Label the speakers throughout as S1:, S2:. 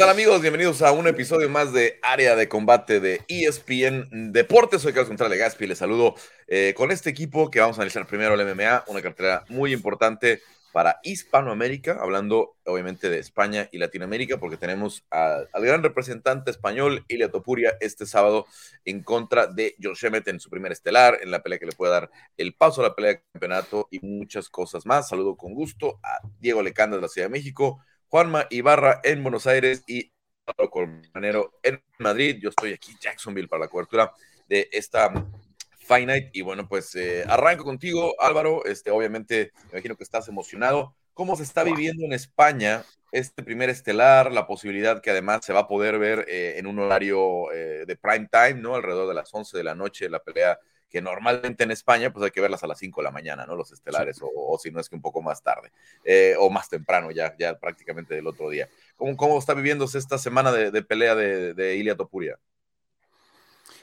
S1: tal amigos? Bienvenidos a un episodio más de Área de Combate de ESPN Deportes. Soy Carlos Contreras Gaspi les saludo eh, con este equipo que vamos a analizar primero el MMA, una cartera muy importante para Hispanoamérica, hablando obviamente de España y Latinoamérica, porque tenemos al gran representante español, Ilia Topuria, este sábado en contra de Josh Emmett en su primer estelar, en la pelea que le puede dar el paso a la pelea de campeonato y muchas cosas más. Saludo con gusto a Diego Lecanda de la Ciudad de México, Juanma Ibarra en Buenos Aires y Colmanero en Madrid. Yo estoy aquí en Jacksonville para la cobertura de esta Night. Y bueno, pues eh, arranco contigo, Álvaro. Este, obviamente, me imagino que estás emocionado. ¿Cómo se está viviendo en España este primer estelar? La posibilidad que además se va a poder ver eh, en un horario eh, de prime time, ¿no? Alrededor de las 11 de la noche, la pelea que normalmente en España pues hay que verlas a las 5 de la mañana, ¿no? Los estelares, o, si no es que un poco más tarde, eh, o más temprano, ya, ya prácticamente del otro día. ¿Cómo, cómo está viviéndose esta semana de, pelea de, de Ilia Topuria?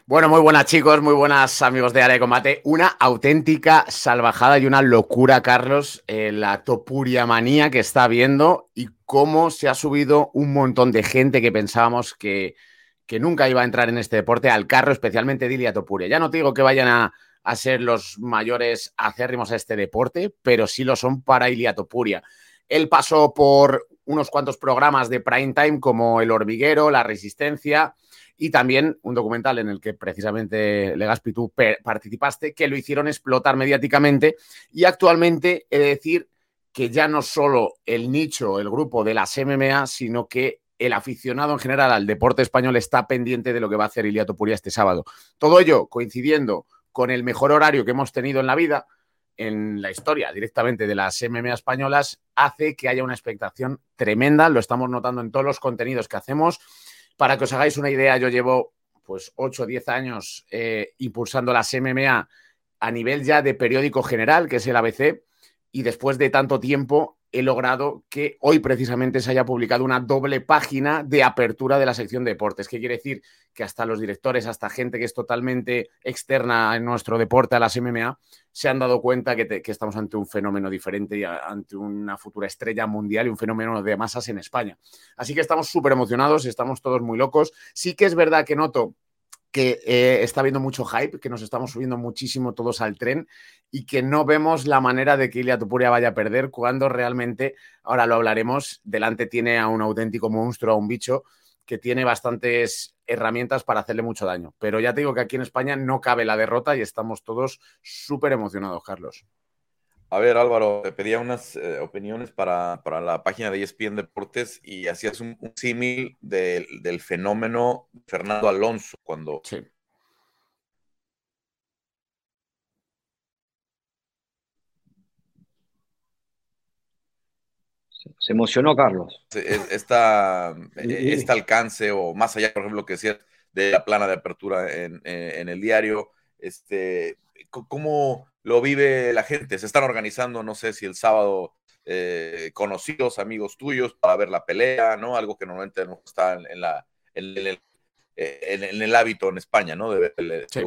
S2: Bueno, muy buenas chicos, muy buenas amigos de Área de Combate. Una auténtica salvajada y una locura, Carlos, eh, la topuria manía que está viendo y cómo se ha subido un montón de gente que pensábamos que, que nunca iba a entrar en este deporte al carro, especialmente Dilia Topuria. Ya no te digo que vayan a, ser los mayores acérrimos a este deporte, pero sí lo son para Ilia Topuria. Él pasó por unos cuantos programas de prime time como El Hormiguero, La Resistencia y también un documental en el que precisamente Legaspi tú participaste, que lo hicieron explotar mediáticamente y actualmente he de decir que ya no solo el nicho, el grupo de las MMA, sino que el aficionado en general al deporte español está pendiente de lo que va a hacer Iliato Puria este sábado. Todo ello coincidiendo con el mejor horario que hemos tenido en la vida, en la historia directamente de las MMA españolas, hace que haya una expectación tremenda. Lo estamos notando en todos los contenidos que hacemos. Para que os hagáis una idea, yo llevo pues 8 o 10 años eh, impulsando las MMA a nivel ya de periódico general, que es el ABC, y después de tanto tiempo he logrado que hoy precisamente se haya publicado una doble página de apertura de la sección de deportes. ¿Qué quiere decir? Que hasta los directores, hasta gente que es totalmente externa en nuestro deporte, a las MMA, se han dado cuenta que, estamos ante un fenómeno diferente y ante una futura estrella mundial y un fenómeno de masas en España. Así que estamos súper emocionados, estamos todos muy locos. Sí que es verdad que noto que eh, está habiendo mucho hype, que nos estamos subiendo muchísimo todos al tren y que no vemos la manera de que Ilia Tupuria vaya a perder cuando realmente, ahora lo hablaremos, delante tiene a un auténtico monstruo, a un bicho que tiene bastantes herramientas para hacerle mucho daño. Pero ya te digo que aquí en España no cabe la derrota y estamos todos súper emocionados, Carlos.
S1: A ver, Álvaro, te pedía unas eh, opiniones para, la página de ESPN Deportes y hacías un, símil del fenómeno Fernando Alonso cuando... Sí.
S3: Se emocionó Carlos.
S1: Esta, e, este alcance, o más allá, por ejemplo, que decías de la plana de apertura en, en el diario, este, ¿cómo, lo vive la gente. Se están organizando, no sé si el sábado, eh, conocidos, amigos tuyos, para ver la pelea, ¿no? Algo que normalmente no está en, la, en, el, eh, en, el, hábito en España, ¿no? De ver el,
S2: sí.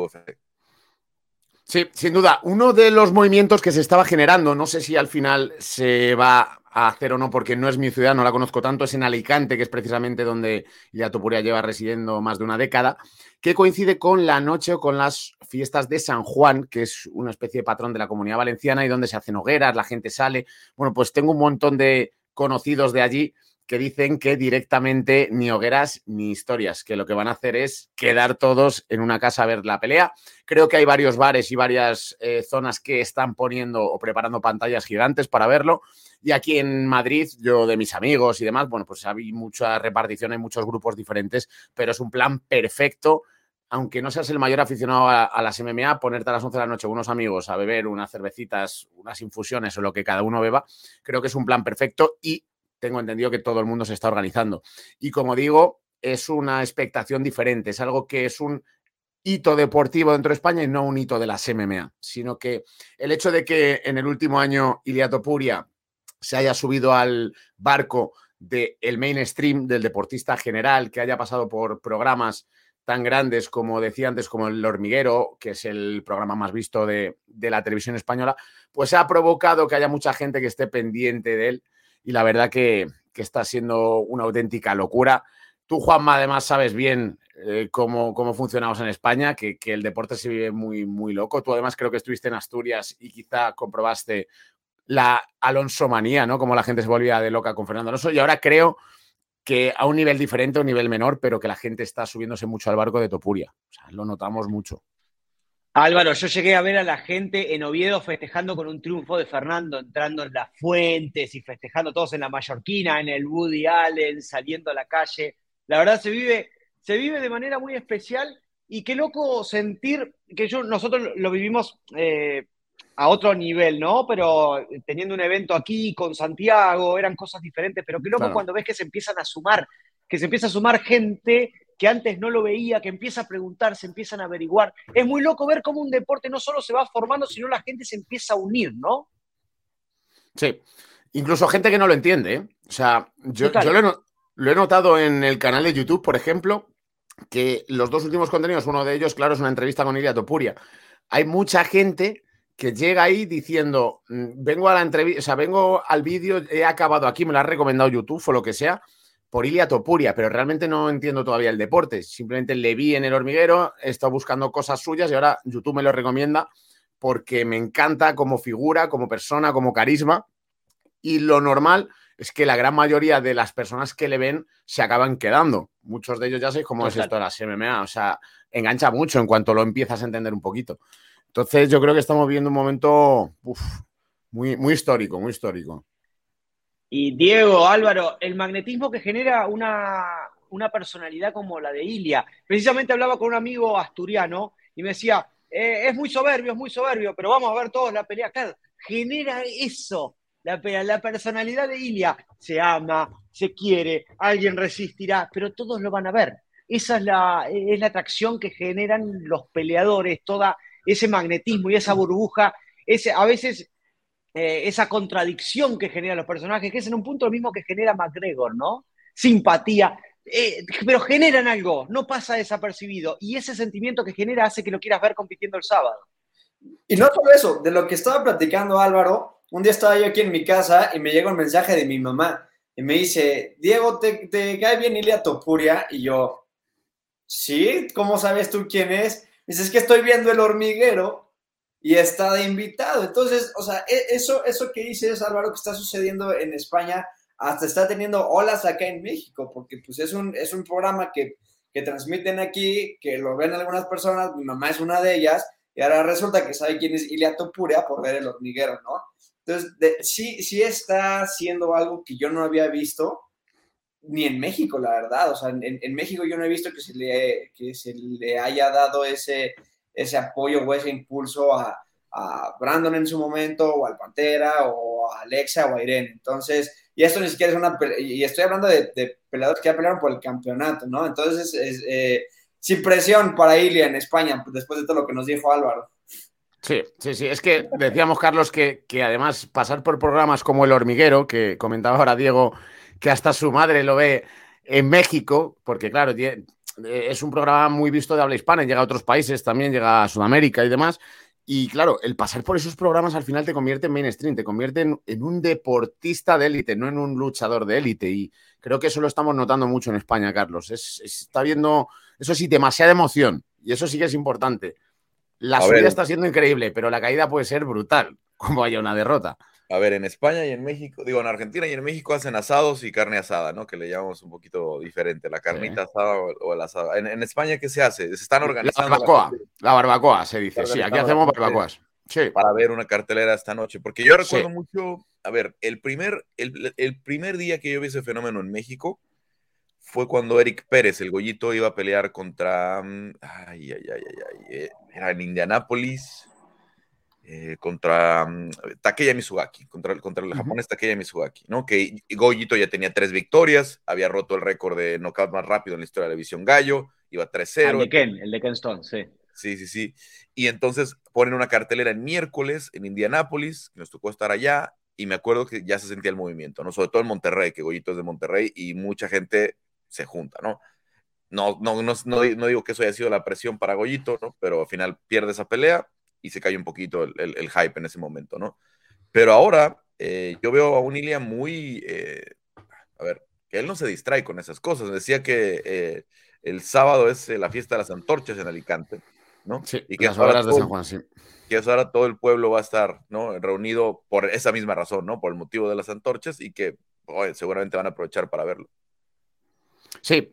S2: Sí, sin duda. Uno de los movimientos que se estaba generando, no sé si al final se va a hacer o no, porque no es mi ciudad, no la conozco tanto, es en Alicante, que es precisamente donde ya lleva residiendo más de una década, que coincide con la noche o con las fiestas de San Juan, que es una especie de patrón de la comunidad valenciana y donde se hacen hogueras, la gente sale. Bueno, pues tengo un montón de conocidos de allí que dicen que directamente ni hogueras ni historias, que lo que van a hacer es quedar todos en una casa a ver la pelea. Creo que hay varios bares y varias eh, zonas que están poniendo o preparando pantallas gigantes para verlo. Y aquí en Madrid, yo de mis amigos y demás, bueno, pues hay mucha repartición, hay muchos grupos diferentes, pero es un plan perfecto aunque no seas el mayor aficionado a, las MMA, ponerte a las 11 de la noche unos amigos a beber unas cervecitas, unas infusiones o lo que cada uno beba, creo que es un plan perfecto y tengo entendido que todo el mundo se está organizando. Y como digo, es una expectación diferente, es algo que es un hito deportivo dentro de España y no un hito de las MMA, sino que el hecho de que en el último año Iliato Puria se haya subido al barco del mainstream, del deportista general, que haya pasado por programas tan grandes como decía antes, como El Hormiguero, que es el programa más visto de, de la televisión española, pues ha provocado que haya mucha gente que esté pendiente de él y la verdad que, que está siendo una auténtica locura. Tú, Juanma, además sabes bien eh, cómo, cómo, funcionamos en España, que, que, el deporte se vive muy, muy loco. Tú además creo que estuviste en Asturias y quizá comprobaste la Alonso manía, ¿no? Como la gente se volvía de loca con Fernando Alonso. Y ahora creo que a un nivel diferente, a un nivel menor, pero que la gente está subiéndose mucho al barco de Topuria. O sea, lo notamos mucho.
S3: Álvaro, yo llegué a ver a la gente en Oviedo festejando con un triunfo de Fernando, entrando en las fuentes y festejando todos en la Mallorquina, en el Woody Allen, saliendo a la calle. La verdad se vive, se vive de manera muy especial y qué loco sentir que yo, nosotros lo vivimos eh, a otro nivel, ¿no? Pero teniendo un evento aquí con Santiago, eran cosas diferentes, pero qué loco cuando ves que se empiezan a sumar, que se empieza a sumar gente que antes no lo veía, que empieza a preguntar, se empiezan a averiguar. Es muy loco ver cómo un deporte no solo se va formando, sino la gente se empieza a unir, ¿no?
S2: Sí, incluso gente que no lo entiende. ¿eh? O sea, yo, lo, he, notado en el canal de YouTube, por ejemplo, que los dos últimos contenidos, uno de ellos, claro, es una entrevista con Ilia Topuria. Hay mucha gente que llega ahí diciendo, mm, vengo a la entrevista, o sea, vengo al vídeo, he acabado aquí, me lo ha recomendado YouTube o lo que sea, por Ilia Topuria, pero realmente no entiendo todavía el deporte. Simplemente le vi en el hormiguero, he estado buscando cosas suyas y ahora YouTube me lo recomienda porque me encanta como figura, como persona, como carisma. Y lo normal es que la gran mayoría de las personas que le ven se acaban quedando. Muchos de ellos ya sé cómo es esto de las MMA, o sea, engancha mucho en cuanto lo empiezas a entender un poquito. Entonces yo creo que estamos viviendo un momento muy, muy histórico, muy histórico.
S3: Y Diego, Álvaro, el magnetismo que genera una, personalidad como la de Ilia. Precisamente hablaba con un amigo asturiano y me decía, eh, es muy soberbio, es muy soberbio, pero vamos a ver todos la pelea. Claro, genera eso, la, la personalidad de Ilia. Se ama, se quiere, alguien resistirá, pero todos lo van a ver. Esa es la, es la atracción que generan los peleadores, toda ese magnetismo y esa burbuja. Ese, a veces eh, esa contradicción que generan los personajes, que es en un punto lo mismo que genera McGregor, ¿no? Simpatía, eh, pero generan algo, no pasa desapercibido. Y ese sentimiento que genera hace que lo quieras ver compitiendo el sábado.
S4: Y no solo eso, de lo que estaba platicando Álvaro, un día estaba yo aquí en mi casa y me llega un mensaje de mi mamá y me dice, Diego, ¿te, te cae bien Ilia Topuria? Y yo, sí, ¿cómo sabes tú quién es? dice, es que estoy viendo el hormiguero y está de invitado. Entonces, o sea, e, eso, eso que dices, Álvaro, que está sucediendo en España, hasta está teniendo olas acá en México, porque pues es un, es un programa que, que transmiten aquí, que lo ven algunas personas, mi mamá es una de ellas, y ahora resulta que sabe quién es Ilia Topuria por ver el hormiguero, ¿no? Entonces, sí, sí está haciendo algo que yo no había visto, ni en México, la verdad. O sea, en, en México yo no he visto que se le, que se le haya dado ese, ese apoyo o ese impulso a, a Brandon en su momento, o al Pantera, o a Alexa, o a Irene. Entonces, y esto ni siquiera es una. Y estoy hablando de, de peleadores que ya pelearon por el campeonato, ¿no? Entonces, es, eh, sin presión para Ilia en España, después de todo lo que nos dijo Álvaro.
S2: Sí, sí, sí. Es que decíamos, Carlos, que, que además pasar por programas como El Hormiguero, que comentaba ahora Diego, que hasta su madre lo ve en México, porque claro, es un programa muy visto de habla hispana, llega a otros países también, llega a Sudamérica y demás. Y claro, el pasar por esos programas al final te convierte en mainstream, te convierte en, un deportista de élite, no en un luchador de élite. Y creo que eso lo estamos notando mucho en España, Carlos. está viendo, eso sí, demasiada emoción. Y eso sí que es importante. La subida está siendo increíble, pero la caída puede ser brutal, como haya una derrota.
S1: A ver, en España y en México, digo, en Argentina y en México hacen asados y carne asada, ¿no? Que le llamamos un poquito diferente, la carnita asada o, el asado. En, España, ¿qué se hace? Se están organizando.
S2: La barbacoa, la, barbacoa se dice, sí, aquí hacemos barbacoas. Sí.
S1: Para ver una cartelera esta noche, porque yo recuerdo mucho, a ver, el primer, el, primer día que yo vi ese fenómeno en México fue cuando Eric Pérez, el gollito, iba a pelear contra, mm, ay, ay, ay, ay, ay eh, era en Indianápolis, eh, contra um, Takeya Mizugaki, contra, contra el japonés Takeya Mizugaki, ¿no? Que Goyito ya tenía tres victorias, había roto el récord de knockout más rápido en la historia de la división Gallo, iba 3-0.
S3: El de Ken, el de Ken Stone, sí.
S1: Sí, sí, sí. Y entonces ponen una cartelera en miércoles en Indianápolis, que nos tocó estar allá, y me acuerdo que ya se sentía el movimiento, ¿no? Sobre todo en Monterrey, que Goyito es de Monterrey, y mucha gente se junta, ¿no? No, no, no, no, no digo que eso haya sido la presión para Goyito, ¿no? Pero al final pierde esa pelea, y se cae un poquito el, hype en ese momento, ¿no? Pero ahora eh, yo veo a un Ilia muy, eh, a ver, que él no se distrae con esas cosas. Decía que eh, el sábado es la fiesta de las antorchas en Alicante, ¿no?
S2: Sí,
S1: y que
S2: las horas de San Juan, sí.
S1: Que ahora todo el pueblo va a estar, ¿no? Reunido por esa misma razón, ¿no? Por el motivo de las antorchas y que seguramente van a aprovechar para verlo.
S2: Sí,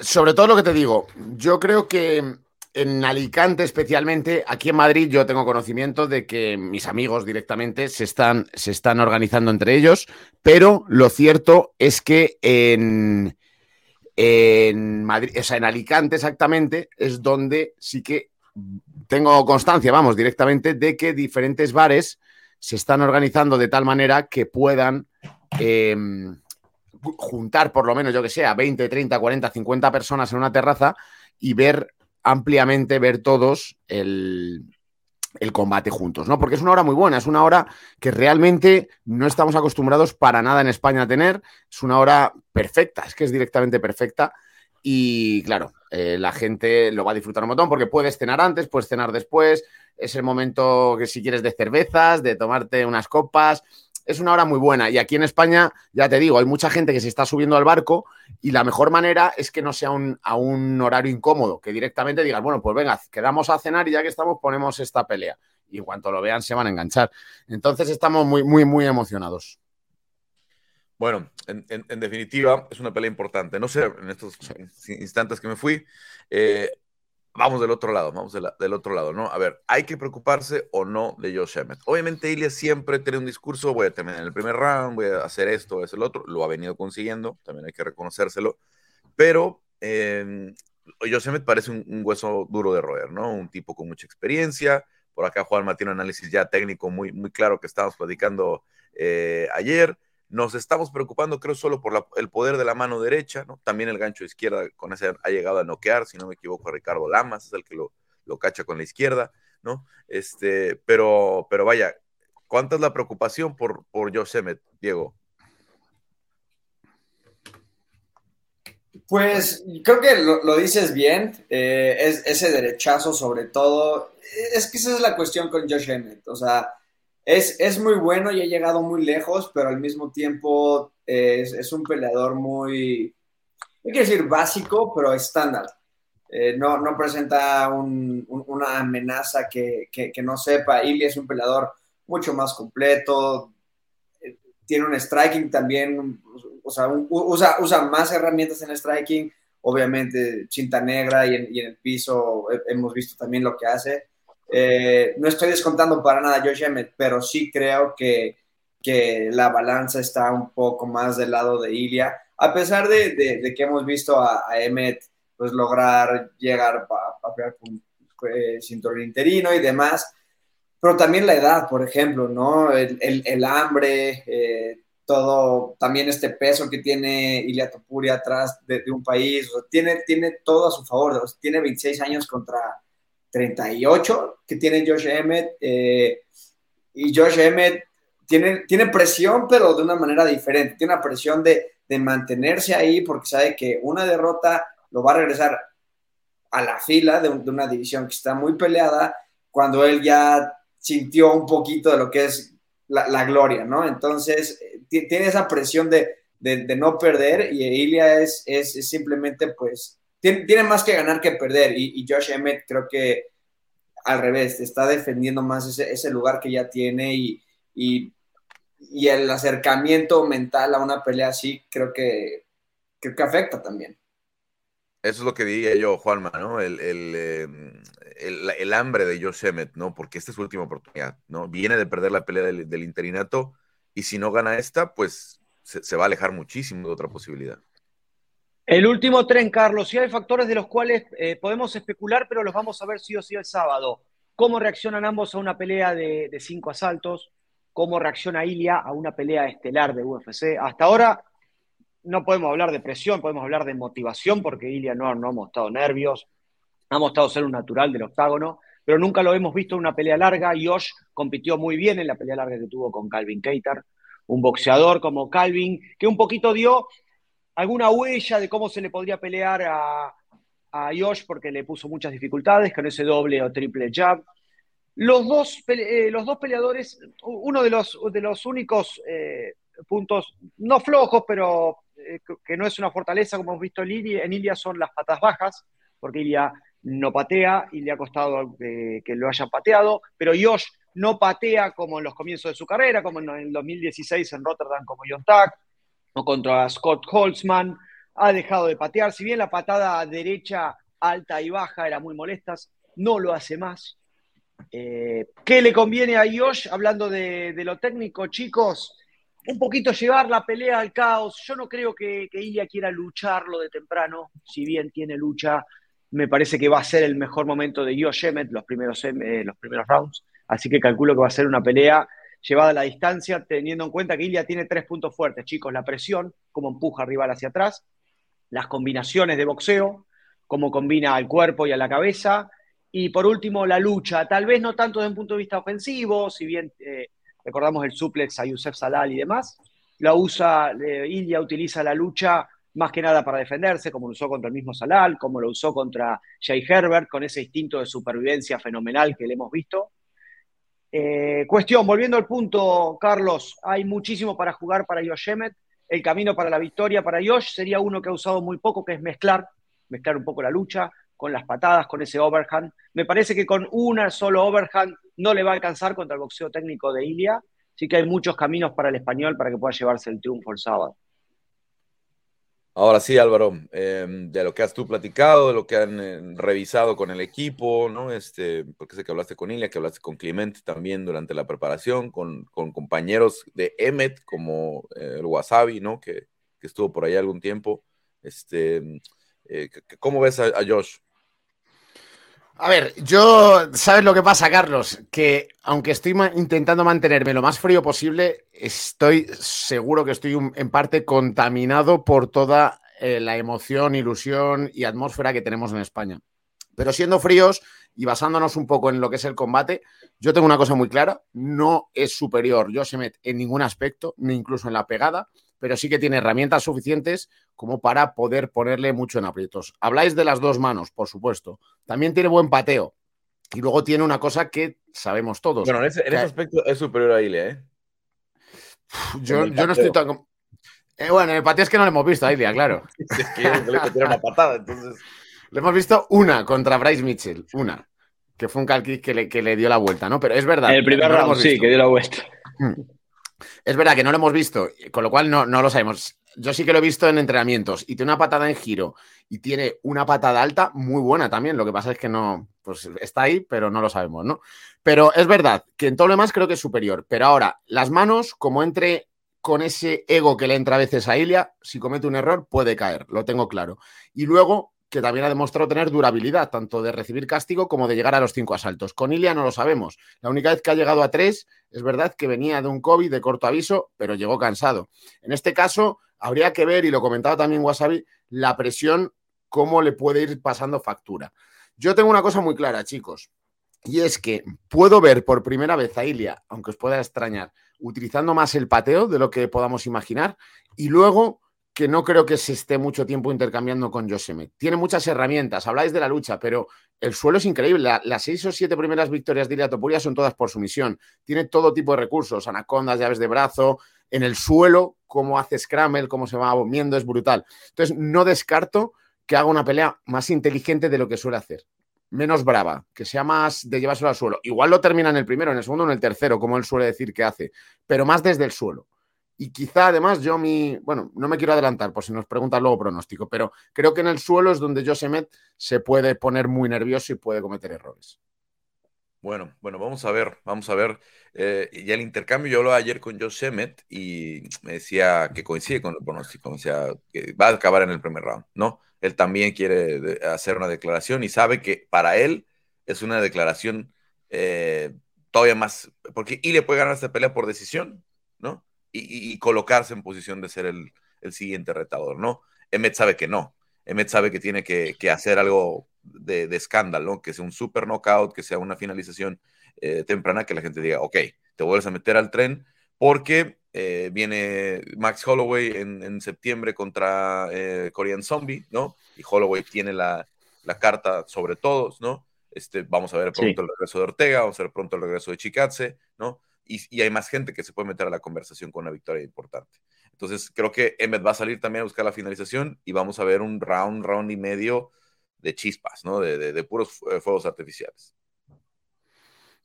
S2: sobre todo lo que te digo, yo creo que en Alicante especialmente, aquí en Madrid yo tengo conocimiento de que mis amigos directamente se están, se están organizando entre ellos, pero lo cierto es que en, en Madrid, o sea, en Alicante exactamente es donde sí que tengo constancia, vamos, directamente de que diferentes bares se están organizando de tal manera que puedan eh, juntar por lo menos, yo que sé, a 20, 30, 40, 50 personas en una terraza y ver ampliamente, ver todos el, el combate juntos, ¿no? Porque es una hora muy buena, es una hora que realmente no estamos acostumbrados para nada en España a tener, es una hora perfecta, es que es directamente perfecta y claro, eh, la gente lo va a disfrutar un montón porque puedes cenar antes, puedes cenar después, es el momento que si quieres de cervezas, de tomarte unas copas, es una hora muy buena. Y aquí en España, ya te digo, hay mucha gente que se está subiendo al barco y la mejor manera es que no sea un, a un horario incómodo, que directamente digas, bueno, pues venga, quedamos a cenar y ya que estamos ponemos esta pelea. Y en cuanto lo vean se van a enganchar. Entonces estamos muy, muy, muy emocionados.
S1: Bueno, en, definitiva, es una pelea importante. No sé, en estos instantes que me fui, eh, vamos del otro lado, vamos del otro lado, ¿no? A ver, ¿hay que preocuparse o no de Josh Emmett? Obviamente, Ilya siempre tiene un discurso, voy a terminar en el primer round, voy a hacer esto, voy a hacer el otro, lo ha venido consiguiendo, también hay que reconocérselo, pero eh, Josh Emmett parece un, hueso duro de roer, ¿no? Un tipo con mucha experiencia, por acá Juan tiene un análisis ya técnico muy, muy claro que estábamos platicando eh, ayer, nos estamos preocupando, creo, solo por el poder de la mano derecha, ¿no? También el gancho de izquierda con ese ha llegado a noquear, si no me equivoco, a Ricardo Lamas, es el que lo, lo cacha con la izquierda, ¿no? Este, pero, pero vaya, ¿cuánta es la preocupación por, por Josh Emmett, Diego?
S4: Pues creo que lo, dices bien, eh, es, ese derechazo sobre todo, es que esa es la cuestión con Josh Emmett, o sea, es, muy bueno y ha llegado muy lejos, pero al mismo tiempo es, un peleador muy, hay que decir básico, pero estándar. Eh, no, no, presenta una amenaza que, no sepa. Ili es un peleador mucho más completo, eh, tiene un striking también, o sea, usa, usa, más herramientas en striking, obviamente cinta negra y en, y en el piso hemos visto también lo que hace. Eh, no estoy descontando para nada a Josh Emmett, pero sí creo que, que, la balanza está un poco más del lado de Ilya, a pesar de, de, que hemos visto a, a, pues, lograr llegar a, con eh, cinturón interino y demás, pero también la edad, por ejemplo, ¿no? El, hambre, eh, todo, también este peso que tiene Ilya Topuria atrás de, un país, tiene, tiene todo a su favor, tiene 26 años contra 38 que tiene Josh Emmett. Eh, y Josh Emmett tiene, tiene presión, pero de una manera diferente. Tiene una presión de, de mantenerse ahí porque sabe que una derrota lo va a regresar a la fila de, una división que está muy peleada cuando él ya sintió un poquito de lo que es la, gloria, ¿no? Entonces, eh, tiene esa presión de, de, no perder y Ilya es, es simplemente, pues, tiene, más que ganar que perder. Y, Josh Emmett creo que al revés, está defendiendo más ese, lugar que ya tiene y, el acercamiento mental a una pelea así creo que, creo que afecta también.
S1: Eso es lo que diría yo, Juanma, ¿no? El, el, em, hambre de Josh Emmett, ¿no? Porque esta es su última oportunidad, ¿no? Viene de perder la pelea del, interinato y si no gana esta, pues se va a alejar muchísimo de otra posibilidad.
S3: El último tren, Carlos, sí hay factores de los cuales eh, podemos especular, pero los vamos a ver sí o sí el sábado. ¿Cómo reaccionan ambos a una pelea de, cinco asaltos? ¿Cómo reacciona Ilia a una pelea estelar de UFC? Hasta ahora no podemos hablar de presión, podemos hablar de motivación, porque Ilia no, no ha mostrado nervios, ha mostrado ser un natural del octágono, pero nunca lo hemos visto en una pelea larga. Josh compitió muy bien en la pelea larga que tuvo con Calvin Keitar, un boxeador como Calvin, que un poquito dio alguna huella de cómo se le podría pelear a, a Josh porque le puso muchas dificultades con ese doble o triple jab. Los dos, eh, los dos peleadores, uno de los, de los únicos eh, puntos no flojos, pero eh, que no es una fortaleza como hemos visto en Ilia, en Ilia son las patas bajas, porque Ilia no patea y le ha costado que, lo hayan pateado, pero Josh no patea como en los comienzos de su carrera, como en el 2016 en Rotterdam como John o contra Scott Holtzman, ha dejado de patear, si bien la patada derecha alta y baja era muy molestas, no lo hace más. Eh, ¿Qué le conviene a Josh, hablando de, lo técnico, chicos? Un poquito llevar la pelea al caos. Yo no creo que, que Ilya quiera lucharlo de temprano, si bien tiene lucha, me parece que va a ser el mejor momento de Josh Emmett los primeros, eh, los primeros rounds. Así que calculo que va a ser una pelea llevada a la distancia, teniendo en cuenta que Ilya tiene tres puntos fuertes, chicos. La presión, cómo empuja al rival hacia atrás, las combinaciones de boxeo, cómo combina al cuerpo y a la cabeza, y por último la lucha, tal vez no tanto desde un punto de vista ofensivo, si bien eh, recordamos el suplex a Yusef Salal y demás, la usa, eh, Ilya utiliza la lucha más que nada para defenderse, como lo usó contra el mismo Salal, como lo usó contra Jay Herbert, con ese instinto de supervivencia fenomenal que le hemos visto. Eh, cuestión, volviendo al punto, Carlos, hay muchísimo para jugar para Josh Emmett. El camino para la victoria para Josh sería uno que ha usado muy poco, que es mezclar, mezclar un poco la lucha con las patadas, con ese overhand. Me parece que con una solo overhand no le va a alcanzar contra el boxeo técnico de Ilia, así que hay muchos caminos para el español para que pueda llevarse el triunfo el sábado.
S1: Ahora sí, Álvaro, em, de lo que has tú platicado, de lo que han eh, revisado con el equipo, ¿no? Este, porque sé que hablaste con Ilia, que hablaste con Clemente también durante la preparación, con, compañeros de Emmet, como eh, el Wasabi, ¿no? Que, estuvo por ahí algún tiempo. Este, eh, ¿Cómo ves a Josh?
S2: A ver, yo, ¿sabes lo que pasa, Carlos? Que aunque estoy intentando mantenerme lo más frío posible, estoy seguro que estoy en parte contaminado por toda eh, la emoción, ilusión y atmósfera que tenemos en España. Pero siendo fríos y basándonos un poco en lo que es el combate, yo tengo una cosa muy clara, no es superior Josemet en ningún aspecto, ni incluso en la pegada, pero sí que tiene herramientas suficientes como para poder ponerle mucho en aprietos. Habláis de las dos manos, por supuesto. También tiene buen pateo. Y luego tiene una cosa que sabemos todos.
S1: Bueno, en ese, aspecto es superior a Ilia, ¿eh?
S2: Yo, no estoy tan... Eh, bueno, el pateo es que no lo hemos visto a Ilia, claro.
S1: es que le una patada, entonces...
S2: Le hemos visto una contra Bryce Mitchell, una. Que fue un calquiz que le, que le dio la vuelta, ¿no? Pero es verdad.
S3: el primer round sí, que dio la vuelta.
S2: Es verdad que no lo hemos visto, con lo cual no, no lo sabemos. Yo sí que lo he visto en entrenamientos y tiene una patada en giro y tiene una patada alta muy buena también. Lo que pasa es que no, pues está ahí, pero no lo sabemos, ¿no? Pero es verdad que en todo lo demás creo que es superior. Pero ahora, las manos, como entre con ese ego que le entra a veces a Ilia, si comete un error puede caer, lo tengo claro. Y luego que también ha demostrado tener durabilidad, tanto de recibir castigo como de llegar a los cinco asaltos. Con Ilia no lo sabemos. La única vez que ha llegado a tres, es verdad que venía de un COVID de corto aviso, pero llegó cansado. En este caso, habría que ver, y lo comentaba también Wasabi, la presión, cómo le puede ir pasando factura. Yo tengo una cosa muy clara, chicos, y es que puedo ver por primera vez a Ilia, aunque os pueda extrañar, utilizando más el pateo de lo que podamos imaginar, y luego que no creo que se esté mucho tiempo intercambiando con Joseme. Tiene muchas herramientas, habláis de la lucha, pero el suelo es increíble. las seis o siete primeras victorias de Ilia Topuria son todas por sumisión. Tiene todo tipo de recursos, anacondas, llaves de brazo, en el suelo, cómo hace scramble, cómo se va moviendo, es brutal. Entonces, no descarto que haga una pelea más inteligente de lo que suele hacer. Menos brava, que sea más de llevárselo al suelo. Igual lo termina en el primero, en el segundo, en el tercero, como él suele decir que hace, pero más desde el suelo. Y quizá además yo mi, bueno, no me quiero adelantar por si nos preguntan luego pronóstico, pero creo que en el suelo es donde Josemet se puede poner muy nervioso y puede cometer errores.
S1: Bueno, bueno, vamos a ver, vamos a ver. Eh, ya el intercambio, yo hablaba ayer con Josemet y me decía que coincide con el pronóstico, o sea, que va a acabar en el primer round, ¿no? Él también quiere hacer una declaración y sabe que para él es una declaración eh, todavía más, porque y le puede ganar esta pelea por decisión, ¿no? Y, colocarse en posición de ser el, siguiente retador, ¿no? Emmet sabe que no. Emmet sabe que tiene que, hacer algo de, escándalo, que sea un super knockout, que sea una finalización eh, temprana, que la gente diga, ok, te vuelves a meter al tren, porque eh, viene Max Holloway en, septiembre contra eh, Korean Zombie, ¿no? Y Holloway tiene la, carta sobre todos, ¿no? Este, vamos a ver pronto el regreso de Ortega, vamos a ver pronto el regreso de Chikatse, ¿no? Y, hay más gente que se puede meter a la conversación con una victoria importante. Entonces, creo que Emmet va a salir también a buscar la finalización y vamos a ver un round, round y medio de chispas, ¿no? De, puros eh, fuegos artificiales.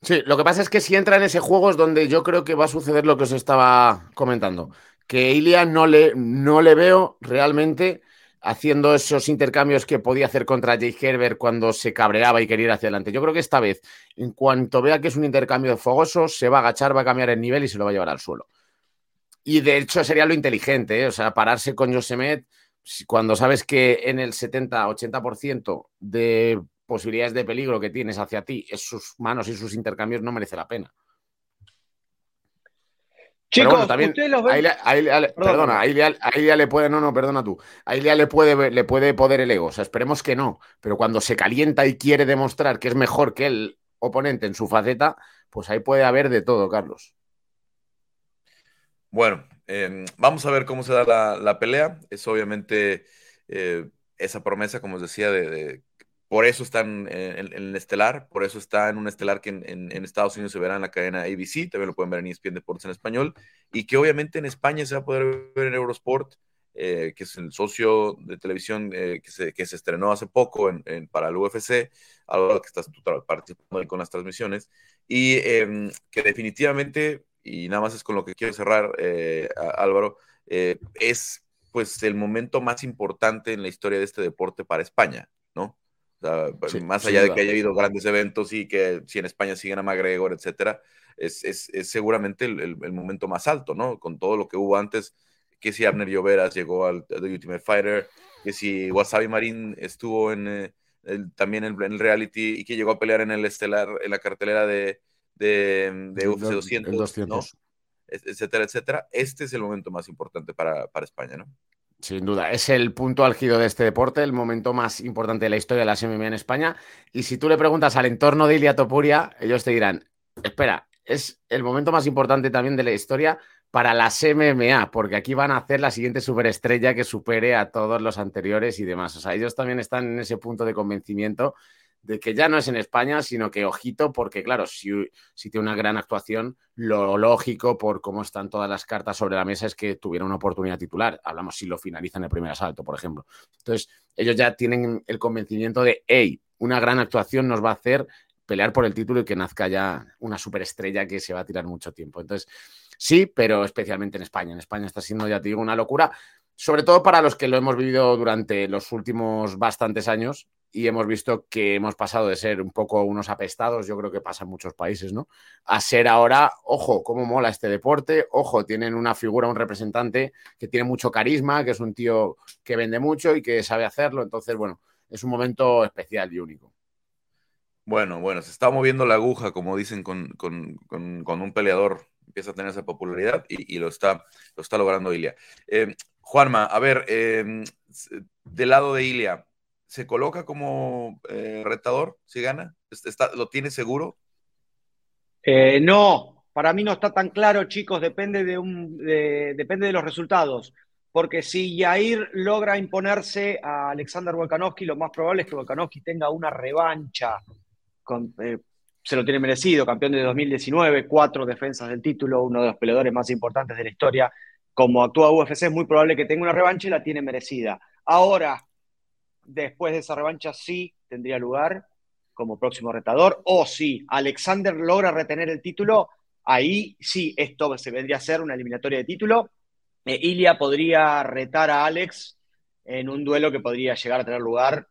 S2: Sí, lo que pasa es que si entra en ese juego es donde yo creo que va a suceder lo que os estaba comentando. Que Ilia no le, no le veo realmente haciendo esos intercambios que podía hacer contra Jay Herbert cuando se cabreaba y quería ir hacia adelante. Yo creo que esta vez, en cuanto vea que es un intercambio de fogosos, se va a agachar, va a cambiar el nivel y se lo va a llevar al suelo. Y de hecho sería lo inteligente, ¿eh? o sea, pararse con Josemet cuando sabes que en el 70-80% de posibilidades de peligro que tienes hacia ti sus manos y sus intercambios, no merece la pena.
S3: Chicos, también,
S2: perdona, ahí ya le puede, no, no, perdona tú, ahí ya le puede, le puede poder el ego, o sea, esperemos que no, pero cuando se calienta y quiere demostrar que es mejor que el oponente en su faceta, pues ahí puede haber de todo, Carlos.
S1: Bueno, em, vamos a ver cómo se da la, pelea, es obviamente eh, esa promesa, como os decía, de por eso están en, el estelar, por eso está en un estelar que en, Estados Unidos se verá en la cadena ABC, también lo pueden ver en ESPN Deportes en español, y que obviamente en España se va a poder ver en Eurosport, eh, que es el socio de televisión eh, que, se, que, se, estrenó hace poco para el UFC, algo que estás participando ahí con las transmisiones, y em, que definitivamente, y nada más es con lo que quiero cerrar, eh, Álvaro, es pues el momento más importante en la historia de este deporte para España, ¿no? Pues, más allá de que haya habido grandes eventos y que si en España siguen a McGregor, etcétera, es, es, es seguramente el, el, momento más alto, ¿no? Con todo lo que hubo antes, que si Abner Lloveras llegó al The Ultimate Fighter, que si Wasabi Marín estuvo en eh, el, también en el reality y que llegó a pelear en el estelar, en la cartelera de, de, de UFC 200, 200. ¿no? etcétera, etcétera. Este es el momento más importante para, para España, ¿no?
S2: Sin duda, es el punto álgido de este deporte, el momento más importante de la historia de la MMA en España. Y si tú le preguntas al entorno de Ilia Topuria, ellos te dirán, espera, es el momento más importante también de la historia para las MMA, porque aquí van a hacer la siguiente superestrella que supere a todos los anteriores y demás. O sea, ellos también están en ese punto de convencimiento de que ya no es en España, sino que ojito, porque claro, si, si, tiene una gran actuación, lo lógico por cómo están todas las cartas sobre la mesa es que tuviera una oportunidad titular. Hablamos si lo finaliza en el primer asalto, por ejemplo. Entonces, ellos ya tienen el convencimiento de, hey, una gran actuación nos va a hacer pelear por el título y que nazca ya una superestrella que se va a tirar mucho tiempo. Entonces, sí, pero especialmente en España. En España está siendo, ya te digo, una locura sobre todo para los que lo hemos vivido durante los últimos bastantes años y hemos visto que hemos pasado de ser un poco unos apestados, yo creo que pasa en muchos países, ¿no? A ser ahora, ojo, cómo mola este deporte, ojo, tienen una figura, un representante que tiene mucho carisma, que es un tío que vende mucho y que sabe hacerlo, entonces, bueno, es un momento especial y único.
S1: Bueno, bueno, se está moviendo la aguja, como dicen, con, un peleador empieza a tener esa popularidad y, lo, está, lo está logrando Ilia. Eh, Juanma, a ver, em, del lado de Ilia, ¿se coloca como eh, retador si gana? ¿Está, ¿Lo tiene seguro?
S3: Eh, no, para mí no está tan claro, chicos, depende de, un, depende de los resultados. Porque si Yair logra imponerse a Alexander Volkanovski, lo más probable es que Volkanovski tenga una revancha. Eh, se lo tiene merecido, campeón de 2019, cuatro defensas del título, uno de los peleadores más importantes de la historia como actúa UFC, es muy probable que tenga una revancha y la tiene merecida. Ahora, después de esa revancha, sí tendría lugar como próximo retador, o si Alexander logra retener el título, ahí sí, esto se vendría a ser una eliminatoria de título. Eh, Ilia podría retar a Alex en un duelo que podría llegar a tener lugar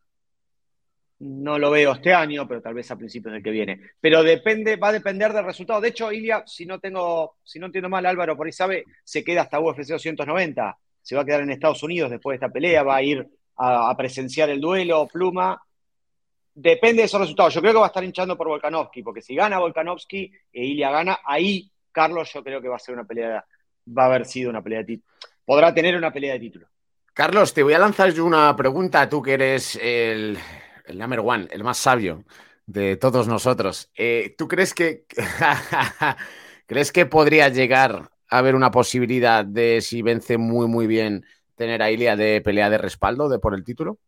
S3: no lo veo este año, pero tal vez a principios del que viene. Pero depende, va a depender del resultado. De hecho, Ilia, si no tengo, si no entiendo mal, Álvaro por ahí sabe, se queda hasta UFC 290. Se va a quedar en Estados Unidos después de esta pelea, va a ir a, presenciar el duelo, pluma. Depende de esos resultados. Yo creo que va a estar hinchando por Volkanovski, porque si gana Volkanovski e Ilia gana, ahí, Carlos, yo creo que va a ser una pelea, va a haber sido una pelea de título. Podrá tener una pelea de título.
S2: Carlos, te voy a lanzar yo una pregunta, tú que eres el number one, el más sabio de todos nosotros. Eh, ¿Tú crees que crees que podría llegar a haber una posibilidad de si vence muy muy bien tener a Ilia de pelea de respaldo de por el título?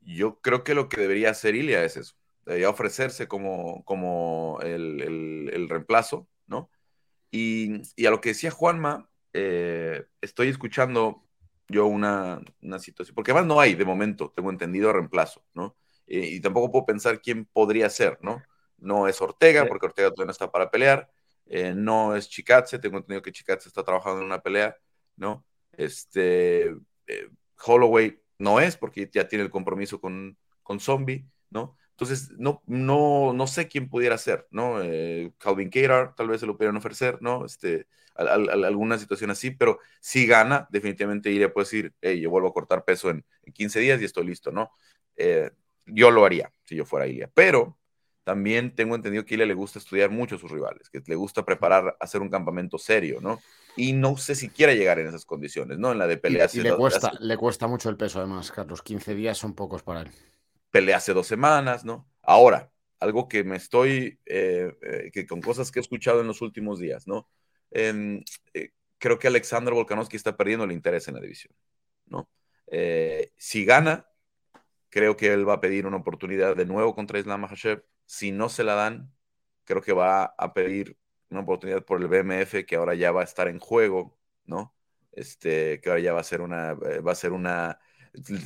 S1: Yo creo que lo que debería hacer Ilia es eso. Debería ofrecerse como, como el, reemplazo, ¿no? Y, a lo que decía Juanma, eh, estoy escuchando yo una, situación, porque además no hay de momento, tengo entendido, reemplazo, ¿no? Eh, y tampoco puedo pensar quién podría ser, ¿no? No es Ortega, porque Ortega todavía no está para pelear, eh, no es Chikatse, tengo entendido que Chikatse está trabajando en una pelea, ¿no? Este, Holloway no es, porque ya tiene el compromiso con, con Zombie, ¿no? Entonces, no, no, no sé quién pudiera ser, ¿no? Eh, Calvin Cater, tal vez se lo pudieran ofrecer, ¿no? Este, alguna situación así, pero si gana, definitivamente iría a decir, hey, yo vuelvo a cortar peso en, 15 días y estoy listo, ¿no? Eh, yo lo haría si yo fuera Ilia, pero también tengo entendido que a Ilia le gusta estudiar mucho a sus rivales, que le gusta preparar, hacer un campamento serio, ¿no? Y no sé si quiere llegar en esas condiciones, ¿no? En la de peleas.
S2: Y, le, cuesta, le cuesta mucho el peso, además, Carlos. 15 días son pocos para él
S1: peleé hace dos semanas, ¿no? Ahora, algo que me estoy, eh, eh, que con cosas que he escuchado en los últimos días, ¿no? Eh, creo que Alexander Volkanovski está perdiendo el interés en la división, ¿no? si gana, creo que él va a pedir una oportunidad de nuevo contra Islam Makhachev. Si no se la dan, creo que va a pedir una oportunidad por el BMF que ahora ya va a estar en juego, ¿no? Este, que ahora ya va a ser una, va a ser una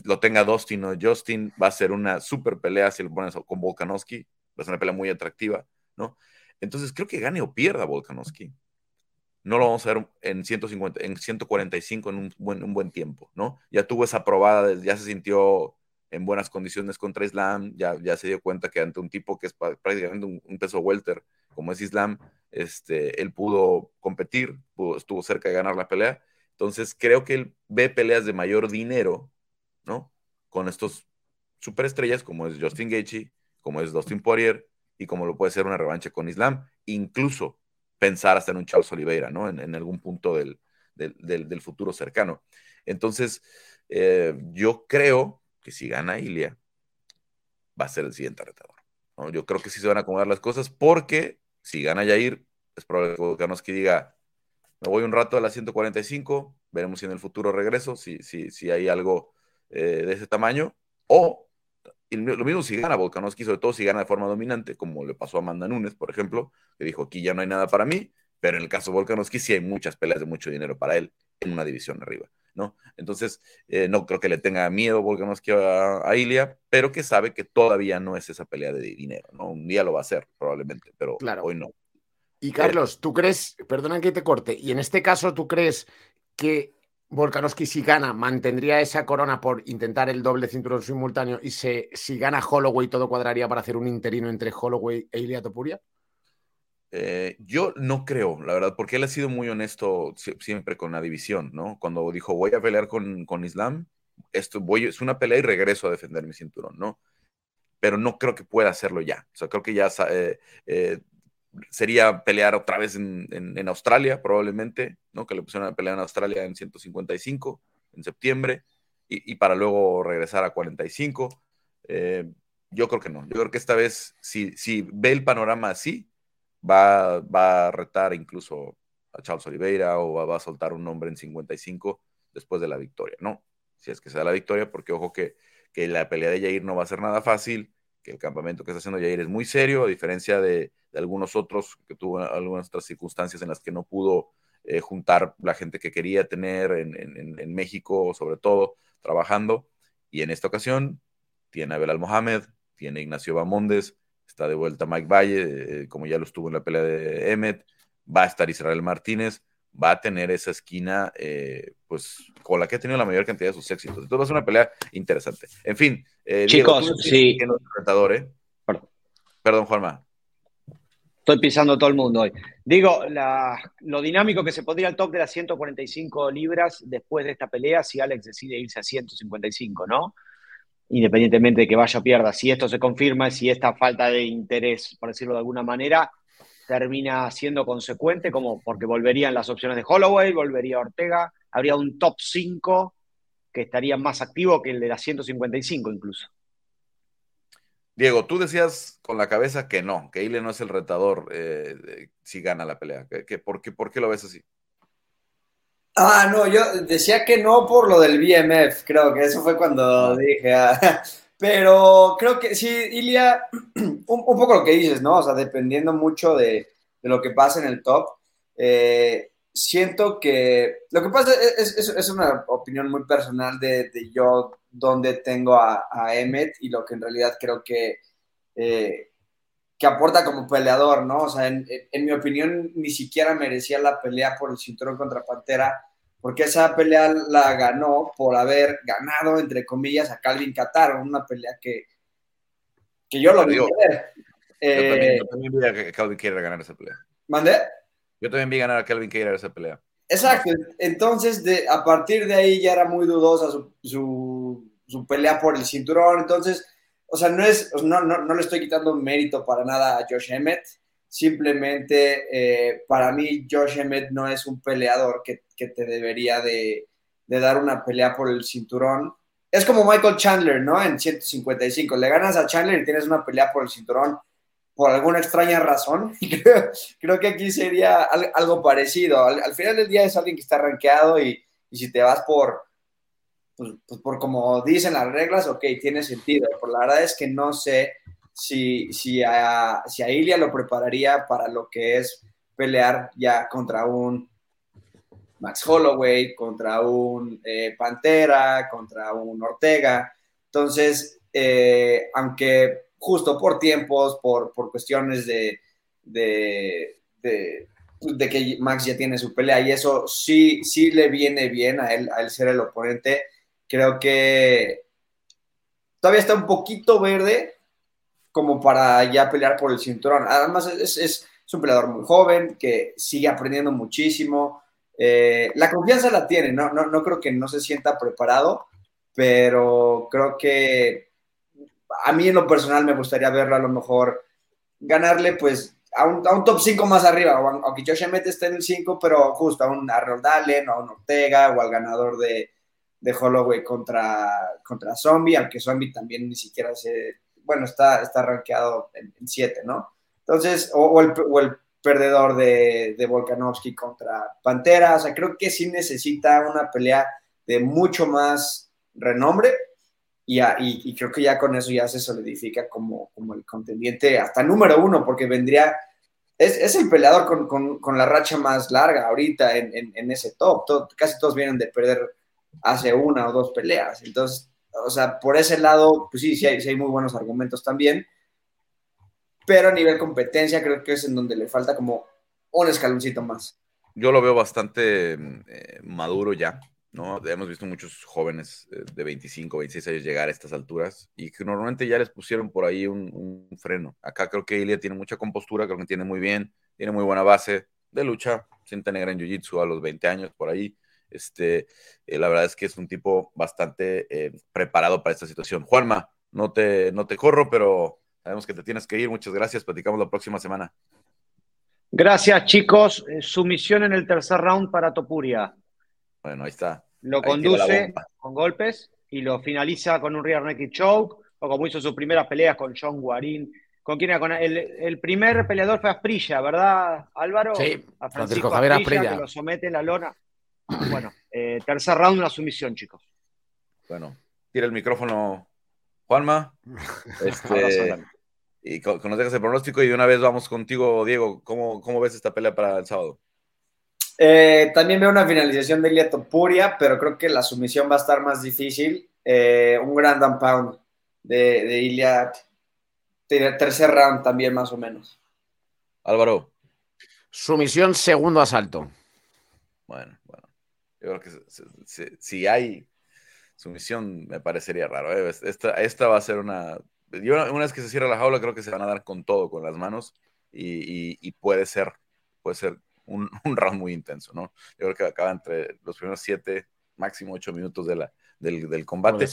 S1: lo tenga Dustin o Justin, va a ser una super pelea si lo pones con Volkanovski, va a ser una pelea muy atractiva, ¿no? Entonces creo que gane o pierda Volkanovski. No lo vamos a ver en 150, en 145 en un buen, un buen tiempo, ¿no? Ya tuvo esa probada, ya se sintió en buenas condiciones contra Islam, ya, ya se dio cuenta que ante un tipo que es prácticamente un, peso welter como es Islam, este, él pudo competir, estuvo cerca de ganar la pelea. Entonces creo que él ve peleas de mayor dinero ¿no? Con estos superestrellas como es Justin Gaethje, como es Dustin Poirier y como lo puede ser una revancha con Islam, incluso pensar hasta en un Charles Oliveira, ¿no? En, algún punto del, futuro cercano. Entonces, eh, yo creo que si gana Ilia, va a ser el siguiente retador. Yo creo que sí se van a acomodar las cosas porque si gana Yair, es probable que Volkanovski diga, me voy un rato a la 145, veremos si en el futuro regreso, si, si, si hay algo eh, de ese tamaño, o lo mismo si gana Volkanovski, sobre todo si gana de forma dominante, como le pasó a Amanda Nunes, por ejemplo, que dijo, aquí ya no hay nada para mí, pero en el caso de Volkanovski sí hay muchas peleas de mucho dinero para él en una división arriba, ¿no? Entonces, eh, no creo que le tenga miedo Volkanovski a, a, Ilia, pero que sabe que todavía no es esa pelea de dinero, ¿no? Un día lo va a hacer, probablemente, pero hoy no.
S2: Y Carlos, ¿tú crees, perdona que te corte, y en este caso tú crees que Volkanovski si gana mantendría esa corona por intentar el doble cinturón simultáneo y se, si gana Holloway todo cuadraría para hacer un interino entre Holloway e Ilia Topuria?
S1: Eh, yo no creo, la verdad, porque él ha sido muy honesto siempre con la división, ¿no? Cuando dijo voy a pelear con, con Islam, esto voy, es una pelea y regreso a defender mi cinturón, ¿no? Pero no creo que pueda hacerlo ya. O sea, creo que ya eh, eh, sería pelear otra vez en, Australia, probablemente, ¿no? Que le pusieron a pelear en Australia en 155 en septiembre y, para luego regresar a 45. Eh, yo creo que no. Yo creo que esta vez, si, si ve el panorama así, va, va, a retar incluso a Charles Oliveira o va, a soltar un nombre en 55 después de la victoria, ¿no? Si es que se da la victoria, porque ojo que, que la pelea de Jair no va a ser nada fácil, que el campamento que está haciendo Jair es muy serio, a diferencia de algunos otros, que tuvo algunas otras circunstancias en las que no pudo eh, juntar la gente que quería tener en, México, sobre todo, trabajando. Y en esta ocasión tiene a Belal Mohamed, tiene Ignacio Bamondes, está de vuelta Mike Valle, eh, como ya lo estuvo en la pelea de Emmet, va a estar Israel Martínez, va a tener esa esquina, eh, pues, con la que ha tenido la mayor cantidad de sus éxitos. Entonces va a ser una pelea interesante. En fin,
S3: chicos, sí.
S1: Perdón. Perdón, Juanma.
S3: Estoy pisando todo el mundo hoy. Digo, lo dinámico que se podría el top de las 145 libras después de esta pelea si Alex decide irse a 155, ¿no? Independientemente de que vaya o pierda. Si esto se confirma, si esta falta de interés, por decirlo de alguna manera, termina siendo consecuente, como porque volverían las opciones de Holloway, volvería Ortega, habría un top 5 que estaría más activo que el de las 155 incluso.
S1: Diego, tú decías con la cabeza que no, que Ile no es el retador eh, si gana la pelea. ¿Qué, por, qué, ¿Por qué lo ves así?
S4: Ah, no, yo decía que no por lo del BMF, creo que eso fue cuando dije. Ah, pero creo que sí, Ilia, un, poco lo que dices, ¿no? O sea, dependiendo mucho de, de, lo que pasa en el top. Eh, siento que lo que pasa es, es, una opinión muy personal de, de yo donde tengo a, a, Emmet y lo que en realidad creo que, eh, que aporta como peleador, ¿no? O sea, en, en, mi opinión ni siquiera merecía la pelea por el cinturón contra Pantera, porque esa pelea la ganó por haber ganado, entre comillas, a Calvin Qatar, una pelea que, que yo lo vi ver.
S1: Eh, yo, también, vi a Calvin quiere ganar esa pelea.
S4: ¿Mandé?
S1: Yo también vi ganar a Calvin Keira esa pelea.
S4: Exacto, entonces de, a partir de ahí ya era muy dudosa su, su, pelea por el cinturón, entonces, o sea, no, es, no, no, no, le estoy quitando mérito para nada a Josh Emmett, simplemente eh, para mí Josh Emmett no es un peleador que, que te debería de, de, dar una pelea por el cinturón. Es como Michael Chandler, ¿no? En 155, le ganas a Chandler y tienes una pelea por el cinturón por alguna extraña razón. creo, que aquí sería algo parecido. Al, final del día es alguien que está rankeado y, si te vas por, pues, pues, por como dicen las reglas, ok, tiene sentido. Pero la verdad es que no sé si, si, a, si a Ilia lo prepararía para lo que es pelear ya contra un Max Holloway, contra un eh, Pantera, contra un Ortega. Entonces, eh, aunque justo por tiempos, por, por cuestiones de, de, de, que Max ya tiene su pelea y eso sí, sí le viene bien a él, a él ser el oponente. Creo que todavía está un poquito verde como para ya pelear por el cinturón. Además, es, es, un peleador muy joven que sigue aprendiendo muchísimo. Eh, la confianza la tiene, no, no, no creo que no se sienta preparado, pero creo que a mí en lo personal me gustaría verlo a lo mejor ganarle pues a un, top 5 más arriba, aunque Josh Emmett esté en el 5, pero justo a un Arnold Allen o a un Ortega o al ganador de, de Holloway contra, contra Zombie, aunque Zombie también ni siquiera se, bueno, está, está rankeado en 7, ¿no? Entonces, o, el, o, el, perdedor de, de Volkanovski contra Pantera, o sea, creo que sí necesita una pelea de mucho más renombre y, creo que ya con eso ya se solidifica como, como el contendiente hasta número uno, porque vendría, es, es el peleador con, con, con, la racha más larga ahorita en, en, ese top. casi todos vienen de perder hace una o dos peleas. Entonces, o sea, por ese lado, pues sí, sí hay, muy buenos argumentos también. Pero a nivel competencia creo que es en donde le falta como un escaloncito más.
S1: Yo lo veo bastante eh, maduro ya. ¿no? Hemos visto muchos jóvenes eh, de 25, 26 años llegar a estas alturas y que normalmente ya les pusieron por ahí un, freno. Acá creo que Ilia tiene mucha compostura, creo que tiene muy bien, tiene muy buena base de lucha, siente negra en Jiu-Jitsu a los 20 años por ahí. Este, eh, la verdad es que es un tipo bastante eh, preparado para esta situación. Juanma, no te, no te corro, pero sabemos que te tienes que ir. Muchas gracias. Platicamos la próxima semana.
S3: Gracias, chicos. Sumisión en el tercer round para Topuria.
S1: Bueno, ahí está.
S3: Lo conduce con golpes y lo finaliza con un rear naked choke, o como hizo sus primeras peleas con John Guarín. ¿Con quién era? Con el, primer peleador fue Asprilla, ¿verdad, Álvaro?
S2: Sí, a Francisco, Javier Asprilla,
S3: Que lo somete en la lona. Bueno, eh, tercer round, una sumisión, chicos.
S1: Bueno, tira el micrófono, Juanma. Este, y con, nos dejas el pronóstico y de una vez vamos contigo, Diego. ¿Cómo, cómo ves esta pelea para el sábado?
S4: Eh, también veo una finalización de Ilia Topuria, pero creo que la sumisión va a estar más difícil. Eh, un grand and pound de, de Ilia, tercer round también más o menos.
S1: Álvaro.
S2: Sumisión, segundo asalto.
S1: Bueno, bueno. Yo creo que si, hay sumisión, me parecería raro. ¿eh? Esta, esta va a ser una... una vez que se cierra la jaula, creo que se van a dar con todo, con las manos, y, y puede ser, puede ser un, round muy intenso, ¿no? Yo creo que acaba entre los primeros siete, máximo ocho minutos de la, del, combate.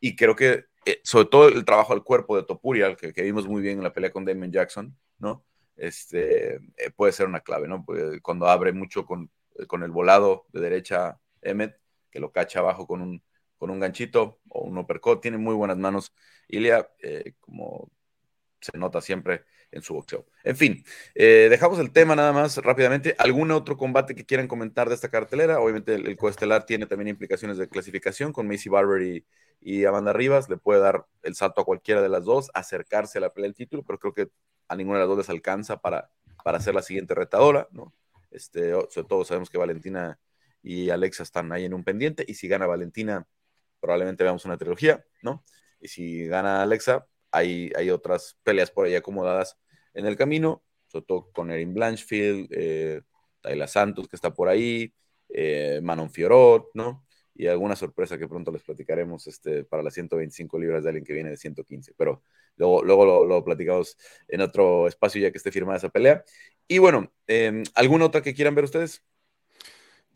S1: Y, creo que, eh, sobre todo el trabajo al cuerpo de Topuria, que, que, vimos muy bien en la pelea con Damon Jackson, ¿no? Este, eh, puede ser una clave, ¿no? cuando abre mucho con, con el volado de derecha Emmet, que lo cacha abajo con un, con un ganchito o un uppercut, tiene muy buenas manos. Ilia, eh, como se nota siempre, en su boxeo. En fin, eh, dejamos el tema nada más rápidamente. ¿Algún otro combate que quieran comentar de esta cartelera? Obviamente el, coestelar tiene también implicaciones de clasificación con Macy Barber y, Amanda Rivas. Le puede dar el salto a cualquiera de las dos, acercarse a la pelea del título, pero creo que a ninguna de las dos les alcanza para, para ser la siguiente retadora, ¿no? Este, sobre todo sabemos que Valentina y Alexa están ahí en un pendiente, y si gana Valentina, probablemente veamos una trilogía, ¿no? Y si gana Alexa, hay, hay otras peleas por ahí acomodadas en el camino, sobre todo con Erin Blanchfield, eh, Tayla Santos, que está por ahí, eh, Manon Fiorot, ¿no? Y alguna sorpresa que pronto les platicaremos este, para las 125 libras de alguien que viene de 115. Pero luego, luego lo, platicamos en otro espacio ya que esté firmada esa pelea. Y bueno, eh, ¿alguna otra que quieran ver ustedes?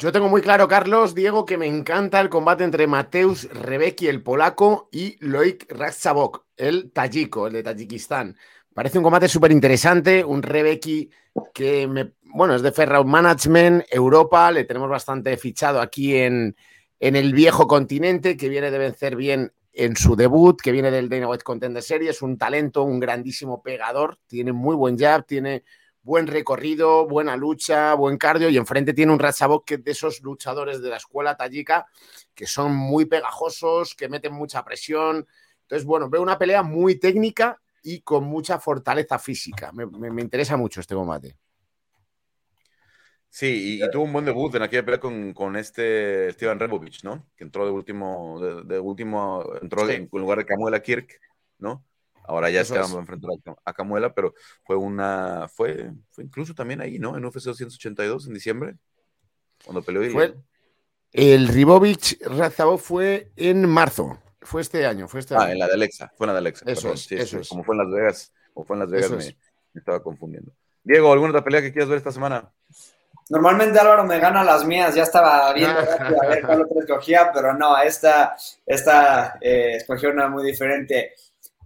S2: Yo tengo muy claro, Carlos, Diego, que me encanta el combate entre Mateusz Rebecki, el polaco, y Loik Ratsabok, el tayiko, el de Tayikistán. Parece un combate súper interesante, un Rebecki que, me, bueno, es de Ferrout Management, Europa, le tenemos bastante fichado aquí en, en el viejo continente, que viene de vencer bien en su debut, que viene del Dana White Contender Series, un talento, un grandísimo pegador, tiene muy buen jab, tiene buen recorrido, buena lucha, buen cardio y enfrente tiene un Ratchabok que de esos luchadores de la escuela tayika que son muy pegajosos, que meten mucha presión. Entonces, bueno, veo una pelea muy técnica y con mucha fortaleza física. Me, interesa mucho este combate.
S1: Sí, y, tuvo un buen debut en aquella pelea con, este Steven Rebovich, ¿no? Que entró de último, de, último, entró en, lugar de Camuela Kirk, ¿no? Ahora ya estamos enfrente a Camuela, pero fue una, fue, fue incluso también ahí, ¿no? En UFC 282 en diciembre, cuando peleó.
S2: Fue, el Ribovich Razabov fue en marzo, fue este año, fue este
S1: Ah, en la de Alexa, fue en la de Alexa.
S2: Eso es, eso es.
S1: Como fue en Las Vegas, o fue en Las Vegas, me, estaba confundiendo. Diego, ¿alguna otra pelea que quieras ver esta semana?
S4: Normalmente Álvaro me gana las mías, ya estaba viendo a ver cuál otra escogía, pero no, esta, esta eh, escogió una muy diferente.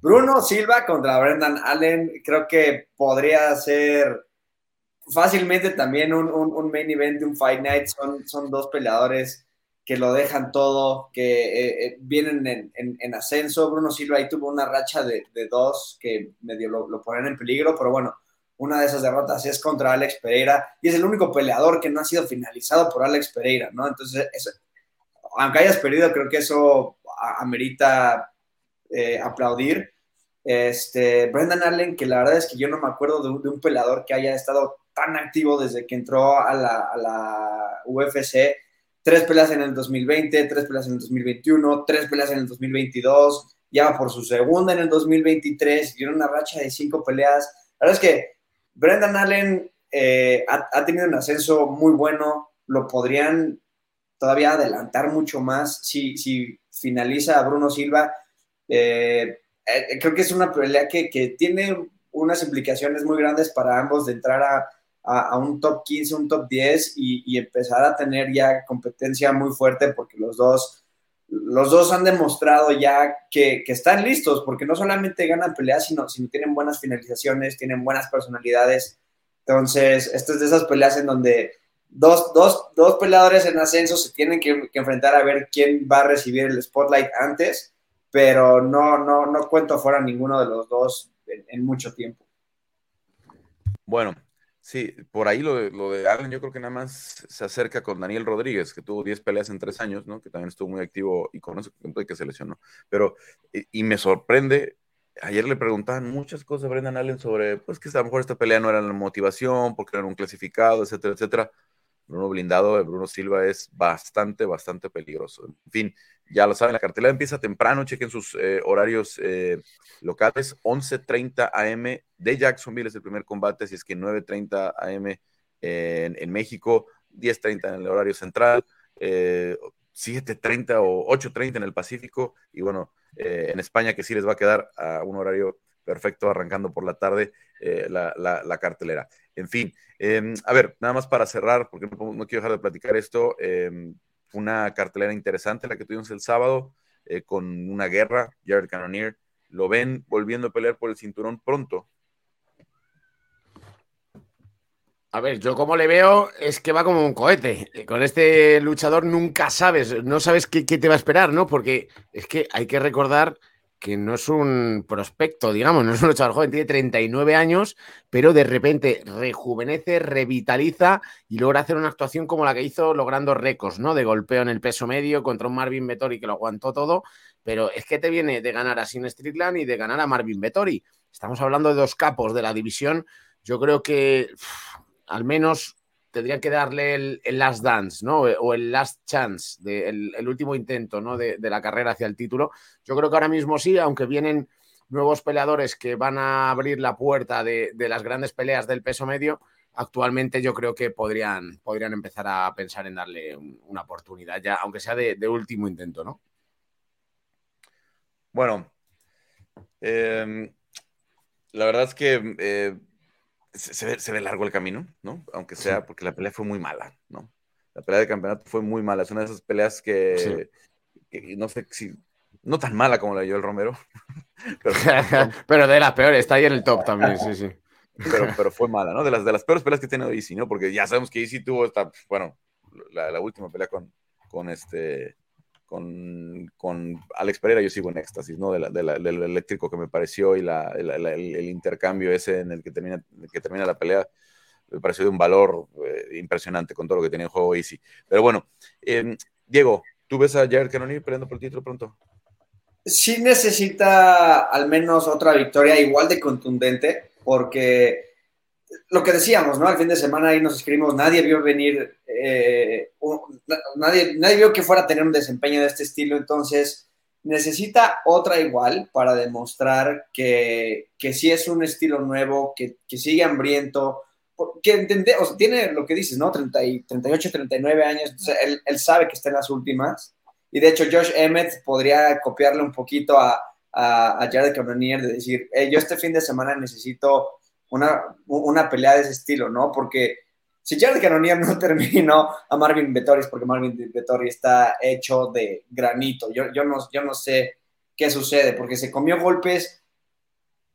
S4: Bruno Silva contra Brendan Allen, creo que podría ser fácilmente también un, main event de un Fight Night. Son, son dos peleadores que lo dejan todo, que eh, eh, vienen en, ascenso. Bruno Silva ahí tuvo una racha de, dos que medio lo, lo, ponen en peligro, pero bueno, una de esas derrotas es contra Alex Pereira y es el único peleador que no ha sido finalizado por Alex Pereira, ¿no? Entonces, aunque hayas perdido, creo que eso amerita eh, aplaudir. Este, Brendan Allen, que la verdad es que yo no me acuerdo de un, peleador que haya estado tan activo desde que entró a la, UFC. Tres peleas en el 2020, tres peleas en el 2021, tres peleas en el 2022, ya por su segunda en el 2023, y una racha de cinco peleas. La verdad es que Brendan Allen eh, ha, tenido un ascenso muy bueno, lo podrían todavía adelantar mucho más si, si finaliza a Bruno Silva. Eh, eh, creo que es una pelea que, tiene unas implicaciones muy grandes para ambos de entrar a, un top 15, un top 10 y, empezar a tener ya competencia muy fuerte porque los dos, los dos han demostrado ya que, están listos porque no solamente ganan peleas, sino, sino tienen buenas finalizaciones, tienen buenas personalidades. Entonces, esto es de esas peleas en donde dos, dos, peleadores en ascenso se tienen que, que enfrentar a ver quién va a recibir el spotlight antes pero no, no, no cuento fuera ninguno de los dos en, mucho tiempo.
S1: Bueno, sí, por ahí lo de, lo de Allen yo creo que nada más se acerca con Daniel Rodríguez, que tuvo 10 peleas en 3 años, ¿no? Que también estuvo muy activo y con eso que se lesionó. Pero, y, me sorprende, ayer le preguntaban muchas cosas a Brendan Allen sobre, pues que a lo mejor esta pelea no era la motivación, porque era un clasificado, etcétera, etcétera. Bruno blindado de Bruno Silva es bastante, bastante peligroso. En fin, ya lo saben, la cartelera empieza temprano, chequen sus eh, horarios eh, locales, 11.30 am de Jacksonville es el primer combate, si es que 9.30 am en, en, México, 10.30 en el horario central, 7.30 eh, o 8.30 en el Pacífico, y bueno, en España que sí les va a quedar a un horario perfecto arrancando por la tarde la, cartelera. En fin, em, a ver, nada más para cerrar, porque no, no quiero dejar de platicar esto. Em, una cartelera interesante la que tuvimos el sábado eh, con una guerra, Jared Cannonier. ¿Lo ven volviendo a pelear por el cinturón pronto?
S2: A ver, yo como le veo es que va como un cohete. Con este luchador nunca sabes, no sabes qué, qué te va a esperar, ¿no? Porque es que hay que recordar que no es un prospecto, digamos, no es un luchador joven, tiene 39 años, pero de repente rejuvenece, revitaliza y logra hacer una actuación como la que hizo logrando récords, ¿no? De golpeo en el peso medio contra un Marvin Vettori que lo aguantó todo, pero es que te viene de ganar a Sin Strickland y de ganar a Marvin Vettori. Estamos hablando de dos capos de la división. Yo creo que al menos tendrían que darle el, last dance, ¿no? O el last chance, el, último intento, ¿no? De, la carrera hacia el título. Yo creo que ahora mismo sí, aunque vienen nuevos peleadores que van a abrir la puerta de, las grandes peleas del peso medio, actualmente yo creo que podrían, podrían empezar a pensar en darle una oportunidad ya, aunque sea de, último intento, ¿no?
S1: Bueno, em, la verdad es que eh, se, ve, largo el camino, ¿no? Aunque sea porque la pelea fue muy mala, ¿no? La pelea de campeonato fue muy mala. Es una de esas peleas que, no sé si, no tan mala como la de Joel Romero.
S2: pero, de las peores, está ahí en el top también, sí, sí.
S1: Pero, pero fue mala, ¿no? De las, de las peores peleas que tiene Easy, ¿no? Porque ya sabemos que Easy tuvo esta, bueno, la, la última pelea con, con este con, Alex Pereira, yo sigo en éxtasis, ¿no? del eléctrico que me pareció y el, intercambio ese en el que termina, la pelea, me pareció de un valor eh, impresionante con todo lo que tenía en juego Easy. Pero bueno, em, Diego, ¿tú ves a Jared Cannonier peleando por el título pronto?
S4: Sí necesita al menos otra victoria igual de contundente, porque lo que decíamos, ¿no? Al fin de semana ahí nos escribimos, nadie vio venir, eh, nadie, nadie vio que fuera a tener un desempeño de este estilo, entonces necesita otra igual para demostrar que, que sí es un estilo nuevo, que, que sigue hambriento, que entiende, o sea, tiene lo que dices, ¿no? 30 38, 39 años, entonces él, él, sabe que está en las últimas, y de hecho Josh Emmett podría copiarle un poquito a, a, a Jared Cannonier de decir, yo este fin de semana necesito una, una pelea de ese estilo, ¿no? Porque si Jared Cannonier no terminó a Marvin Vettori porque Marvin Vettori está hecho de granito. Yo, yo, no, yo no sé qué sucede, porque se comió golpes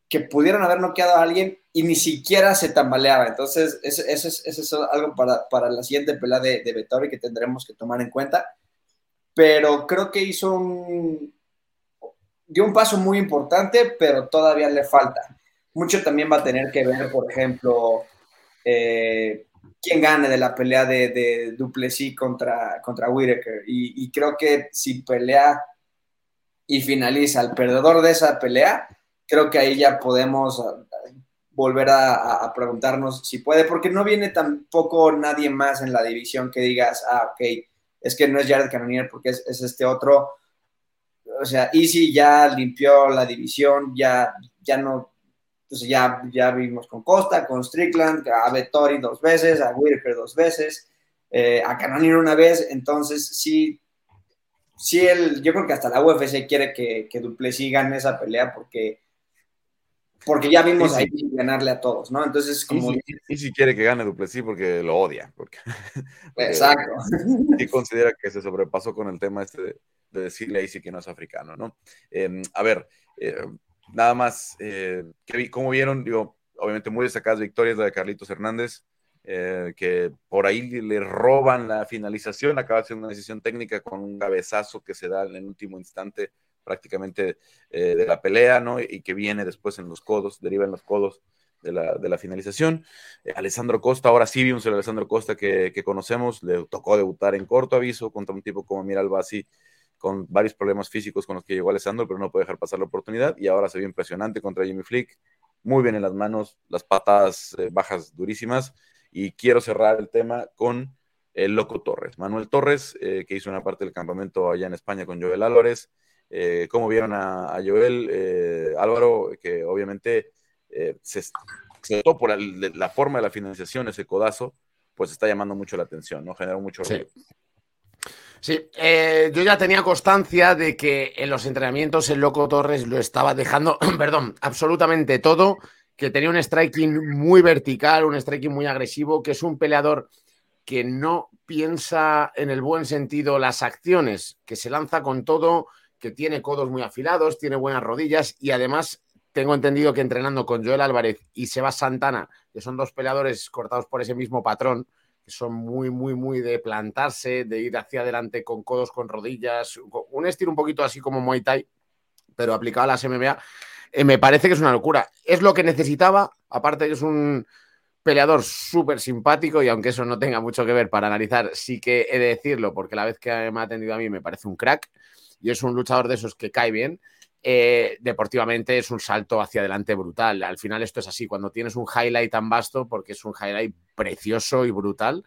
S4: que pudieron haber noqueado a alguien y ni siquiera se tambaleaba. Entonces, eso, es, eso es, algo para, para, la siguiente pelea de, de Vettori que tendremos que tomar en cuenta. Pero creo que hizo un... dio un paso muy importante, pero todavía le falta mucho también va a tener que ver, por ejemplo, eh, quién gane de la pelea de, de Duplessis contra, contra Whitaker. Y, creo que si pelea y finaliza el perdedor de esa pelea, creo que ahí ya podemos ah, volver a, preguntarnos si puede, porque no viene tampoco nadie más en la división que digas, ah, ok, es que no es Jared Cannonier porque es, es este otro. O sea, Easy ya limpió la división, ya, ya no entonces ya, ya vimos con Costa, con Strickland, a Vettori dos veces, a Whitaker dos veces, eh, a Cannonier una vez. Entonces sí, sí el, yo creo que hasta la UFC quiere que, que Duplessis gane esa pelea porque, porque ya vimos ahí ganarle a todos, ¿no? Entonces como...
S1: Y si, quiere que gane Duplessis porque lo odia. Porque,
S4: Exacto.
S1: Y considera que se sobrepasó con el tema este de, decirle ahí sí que no es africano, ¿no? Em, a ver... Eh, nada más, eh, ¿cómo vieron? Digo, obviamente muy destacadas victorias la de Carlitos Hernández, eh, que por ahí le roban la finalización, acaba siendo una decisión técnica con un cabezazo que se da en el último instante prácticamente eh, de la pelea, ¿no? Y que viene después en los codos, deriva en los codos de la, finalización. Alessandro Costa, ahora sí vimos el Alessandro Costa que, que, conocemos, le tocó debutar en corto aviso contra un tipo como Miral Basi, con varios problemas físicos con los que llegó Alessandro, pero no puede dejar pasar la oportunidad y ahora se vio impresionante contra Jimmy Flick, muy bien en las manos, las patadas eh, bajas durísimas y quiero cerrar el tema con el Loco Torres, Manuel Torres, eh, que hizo una parte del campamento allá en España con Joel Álvarez. Eh, ¿Cómo vieron a, Joel Álvaro? Que obviamente se, se por la, forma de la financiación, ese codazo, pues está llamando mucho la atención, ¿no? Generó mucho
S2: sí. Sí, eh, yo ya tenía constancia de que en los entrenamientos el Loco Torres lo estaba dejando, perdón, absolutamente todo, que tenía un striking muy vertical, un striking muy agresivo, que es un peleador que no piensa en el buen sentido las acciones, que se lanza con todo, que tiene codos muy afilados, tiene buenas rodillas y además tengo entendido que entrenando con Joel Álvarez y Sebas Santana, que son dos peleadores cortados por ese mismo patrón, son muy, muy, muy de plantarse, de ir hacia adelante con codos, con rodillas, un estilo un poquito así como Muay Thai, pero aplicado a las MMA, eh, me parece que es una locura. Es lo que necesitaba, aparte es un peleador súper simpático y aunque eso no tenga mucho que ver para analizar, sí que he de decirlo, porque la vez que me ha atendido a mí me parece un crack y es un luchador de esos que cae bien. Eh, deportivamente es un salto hacia adelante brutal. Al final esto es así, cuando tienes un highlight tan vasto, porque es un highlight precioso y brutal,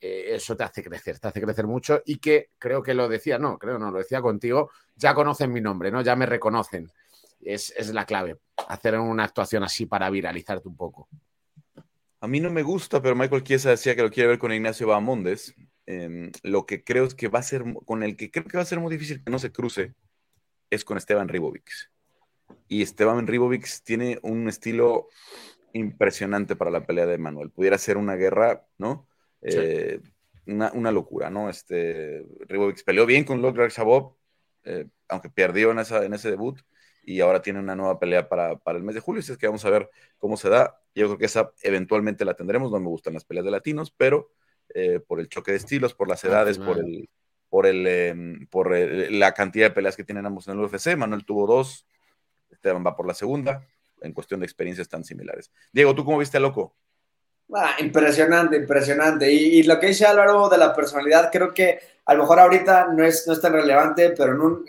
S2: eh, eso te hace crecer, te hace crecer mucho y que creo que lo decía, no, creo no, lo decía contigo, ya conocen mi nombre, ¿no? Ya me reconocen. Es, la clave, hacer una actuación así para viralizarte un poco.
S1: A mí no me gusta, pero Michael Chiesa decía que lo quiere ver con Ignacio Bahamondes. Em, lo que creo es que va a ser, con el que creo que va a ser muy difícil que no se cruce, es con Esteban Ribovic. Y Esteban Ribovic tiene un estilo impresionante para la pelea de Manuel. Pudiera ser una guerra, ¿no? Eh, una, locura, ¿no? Este, Ribovic peleó bien con Locke Shabov, eh, aunque perdió en, esa, en ese debut, y ahora tiene una nueva pelea para, el mes de julio, así es que vamos a ver cómo se da. Yo creo que esa eventualmente la tendremos, no me gustan las peleas de latinos, pero eh, por el choque de estilos, por las edades, por el, por, el, em, por la cantidad de peleas que tienen ambos en el UFC. Manuel tuvo dos, Esteban va por la segunda. En cuestión de experiencias tan similares. Diego, ¿tú cómo viste a Loco?
S4: Ah, impresionante, impresionante. Y, lo que dice Álvaro de la personalidad, creo que a lo mejor ahorita no es, no es tan relevante, pero en un,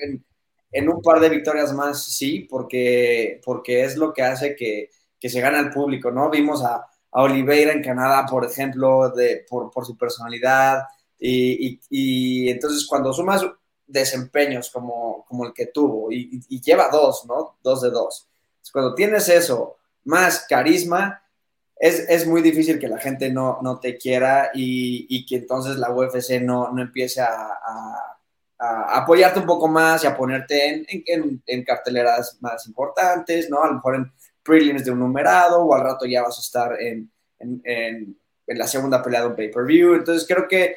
S4: en, un par de victorias más sí, porque, porque es lo que hace que, que se gane el público, ¿no? Vimos a, a Oliveira en Canadá, por ejemplo, de, por, por su personalidad, y, entonces cuando sumas desempeños como, como el que tuvo y, lleva dos, ¿no? Dos de dos. Cuando tienes eso, más carisma, es, es muy difícil que la gente no, no te quiera y, que entonces la UFC no, no empiece a, apoyarte un poco más y a ponerte en, en, en, carteleras más importantes, ¿no? A lo mejor en prelims de un numerado o al rato ya vas a estar en, en la segunda pelea de un pay-per-view. Entonces creo que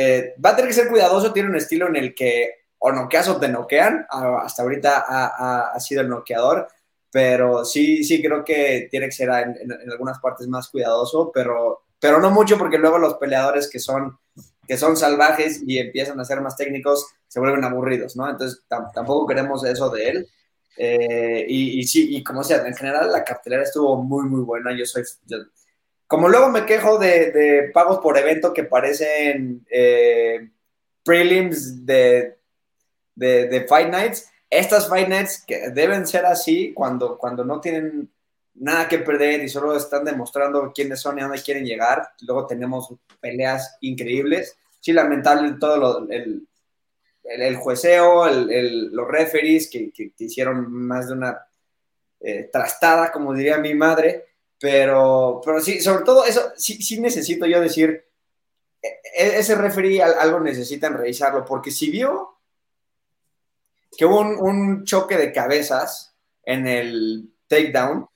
S4: eh, va a tener que ser cuidadoso, tiene un estilo en el que o noqueas o te noquean, hasta ahorita ha, sido el noqueador, pero sí, sí creo que tiene que ser en, algunas partes más cuidadoso, pero, pero no mucho porque luego los peleadores que son, que son salvajes y empiezan a ser más técnicos se vuelven aburridos, ¿no? Entonces tampoco queremos eso de él. Eh, y, sí, y como sea, en general la cartelera estuvo muy, muy buena. Yo soy, como luego me quejo de, pagos por evento que parecen eh, prelims de, Fight Nights, estas Fight Nights que deben ser así cuando, cuando no tienen nada que perder y solo están demostrando quiénes son y a dónde quieren llegar. Luego tenemos peleas increíbles. Sí, lamentable todo lo, el, el, jueceo, los referees que, hicieron más de una eh, trastada, como diría mi madre. Pero, pero sí, sobre todo eso, sí, sí necesito yo decir, e, e, ese referee algo necesitan revisarlo, porque si vio que hubo un, choque de cabezas en el takedown,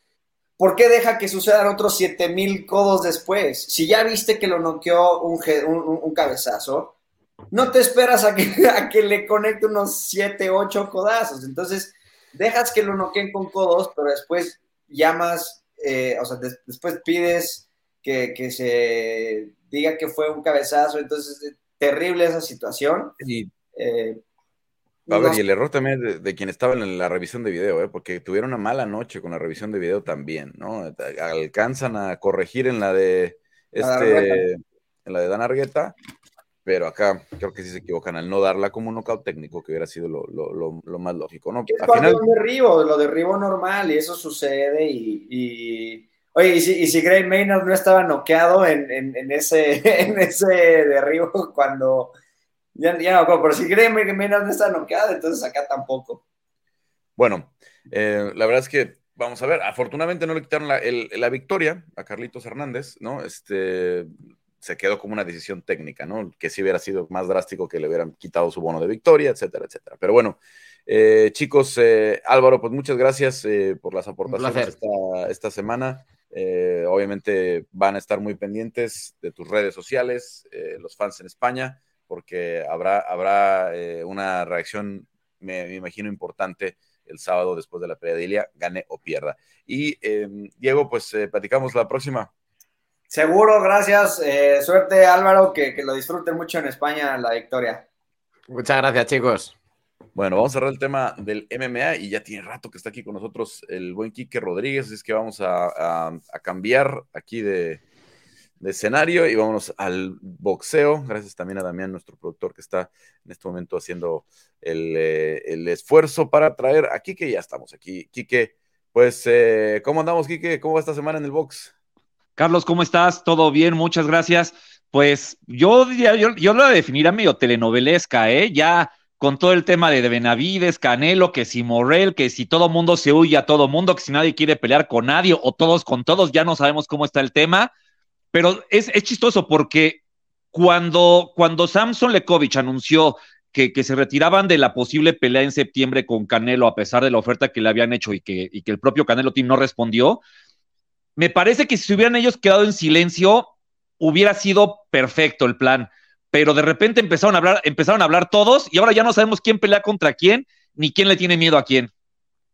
S4: ¿por qué deja que sucedan otros 7000 codos después? Si ya viste que lo noqueó un, un, cabezazo, no te esperas a que, a que le conecte unos 7, 8 codazos. Entonces, dejas que lo noqueen con codos, pero después llamas eh, o sea, después pides que, se diga que fue un cabezazo, entonces es terrible esa situación.
S1: Y, eh, a ver, y el error también de, quien estaba en la revisión de video, ¿eh? porque tuvieron una mala noche con la revisión de video también, ¿no? Alcanzan a corregir en la de este, en la de Dan Argueta, pero acá creo que sí se equivocan al no darla como un knockout técnico, que hubiera sido lo, más lógico, ¿no?
S4: Al final... lo derribo, lo derribo normal y eso sucede y... Oye, y si, y si Gray Maynard no estaba noqueado en, ese, en ese derribo cuando... Ya, ya no acuerdo, pero si Gray Maynard no está noqueado, entonces acá tampoco.
S1: Bueno, eh, la verdad es que vamos a ver, afortunadamente no le quitaron la, la, victoria a Carlitos Hernández, ¿no? Este, se quedó como una decisión técnica, ¿no? Que si hubiera sido más drástico que le hubieran quitado su bono de victoria, etcétera, etcétera. Pero bueno, eh, chicos, eh, Álvaro, pues muchas gracias eh, por las aportaciones esta, esta, semana. obviamente van a estar muy pendientes de tus redes sociales, los fans en España, porque habrá, habrá una reacción, me, imagino, importante el sábado después de la pelea de Ilia, gane o pierda. Y Diego, pues platicamos la próxima.
S4: Seguro, gracias. Eh, suerte Álvaro, que, lo disfruten mucho en España la victoria.
S2: Muchas gracias, chicos.
S1: Bueno, vamos a cerrar el tema del MMA y ya tiene rato que está aquí con nosotros el buen Quique Rodríguez, es que vamos a, cambiar aquí de, escenario y vámonos al boxeo. Gracias también a Damián, nuestro productor, que está en este momento haciendo el, eh, esfuerzo para traer a Kike. Ya estamos aquí. Kike, pues, eh, ¿cómo andamos, Kike? ¿Cómo va esta semana en el box?
S5: Carlos, ¿cómo estás? ¿Todo bien? Muchas gracias. Pues yo diría, yo, yo lo definiría medio telenovelesca, ¿eh? Ya con todo el tema de Benavides, Canelo, que si Morrel, que si todo mundo se huye a todo mundo, que si nadie quiere pelear con nadie o todos con todos, ya no sabemos cómo está el tema. Pero es, chistoso porque cuando, cuando Samson Lekovich anunció que, que, se retiraban de la posible pelea en septiembre con Canelo, a pesar de la oferta que le habían hecho y que, y que el propio Canelo Team no respondió, me parece que si hubieran ellos quedado en silencio, hubiera sido perfecto el plan pero de repente empezaron a hablar, empezaron a hablar todos y ahora ya no sabemos quién pelea contra quién ni quién le tiene miedo a quién.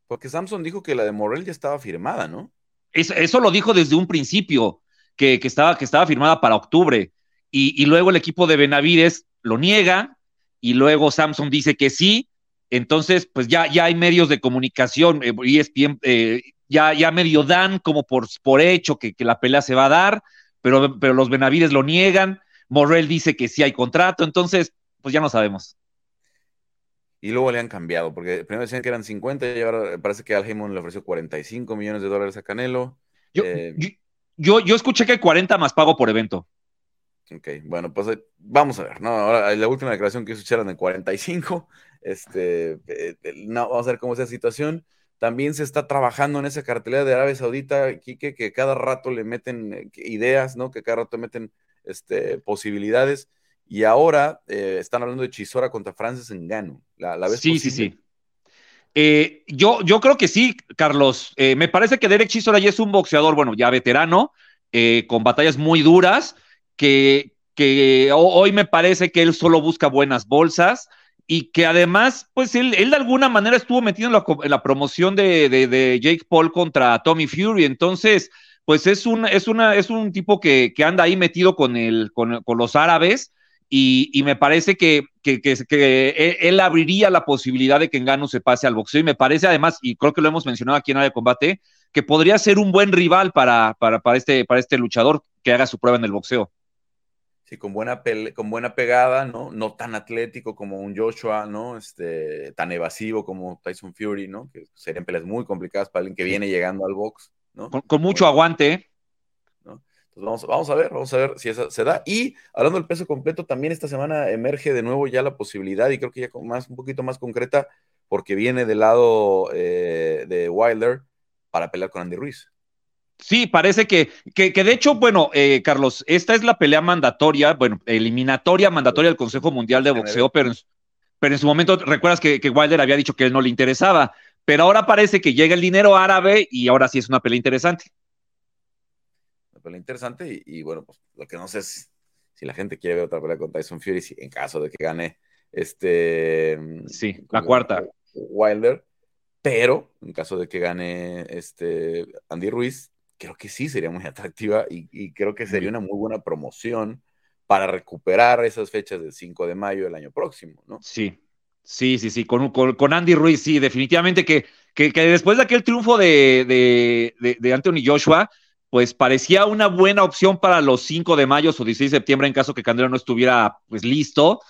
S1: Porque Samson dijo que la de Morel ya estaba firmada, ¿no?
S5: Eso, lo dijo desde un principio, que, estaba, que estaba firmada para octubre. Y, luego el equipo de Benavides lo niega y luego Samson dice que sí. Entonces, pues ya, ya hay medios de comunicación, ESPN, eh, ya, ya medio dan como por, por hecho que, que, la pelea se va a dar, pero, pero los Benavides lo niegan. Morrell dice que sí hay contrato, entonces, pues ya no sabemos.
S1: Y luego le han cambiado, porque primero decían que eran 50 y ahora parece que Al Heyman le ofreció 45 millones de dólares a Canelo.
S5: Eh, yo, yo, escuché que 40 más pago por evento.
S1: Ok, bueno, pues eh, vamos a ver, ¿no? Ahora, la última declaración que hizo eran de 45. Este, eh, no, vamos a ver cómo es la situación. También se está trabajando en esa cartelera de Arabia Saudita, Quique, que cada rato le meten ideas, ¿no? Que cada rato meten este, posibilidades. Y ahora eh, están hablando de Chisora contra Francis Ngannou. ¿La,
S5: sí, sí, sí. Eh, yo, yo creo que sí, Carlos. Eh, me parece que Derek Chisora ya es un boxeador, bueno, ya veterano, con batallas muy duras, que, que hoy me parece que él solo busca buenas bolsas y que además, pues él, él de alguna manera estuvo metido en la, promoción de, Jake Paul contra Tommy Fury. Entonces, pues es un, es una, es un tipo que, anda ahí metido con, el, con, los árabes y, me parece que, que, él, abriría la posibilidad de que Engano se pase al boxeo y me parece además, y creo que lo hemos mencionado aquí en área de combate, que podría ser un buen rival para, para, para, este, para este luchador que haga su prueba en el boxeo.
S1: Sí, con buena, con buena pegada, ¿no? No tan atlético como un Joshua, ¿no? Este, tan evasivo como Tyson Fury, ¿no? Que serían peleas muy complicadas para alguien que viene llegando al box.
S5: Con, mucho aguante.
S1: vamos, vamos, a ver, vamos a ver si eso se da. Y hablando del peso completo, también esta semana emerge de nuevo ya la posibilidad, y creo que ya más, un poquito más concreta, porque viene del lado eh, de Wilder para pelear con Andy Ruiz.
S5: Sí, parece que, que, de hecho, bueno, eh, Carlos, esta es la pelea mandatoria, bueno, eliminatoria mandatoria del Consejo Mundial de Boxeo, pero en, pero en su momento, recuerdas que, que Wilder había dicho que él no le interesaba. Pero ahora parece que llega el dinero árabe y ahora sí es una pelea interesante.
S1: Una pelea interesante y, bueno, pues lo que no sé es si la gente quiere ver otra pelea con Tyson Fury, si en caso de que gane este...
S5: Sí, la cuarta.
S1: Wilder, pero en caso de que gane este Andy Ruiz, creo que sí sería muy atractiva y, y creo que sería una muy buena promoción para recuperar esas fechas del 5 de mayo del año próximo, ¿no?
S5: Sí, Sí, sí, sí, con, con, Andy Ruiz, sí, definitivamente que, que, después de aquel triunfo de, de, Anthony Joshua, pues parecía una buena opción para los 5 de mayo o 16 de septiembre en caso que Candelo no estuviera pues listo.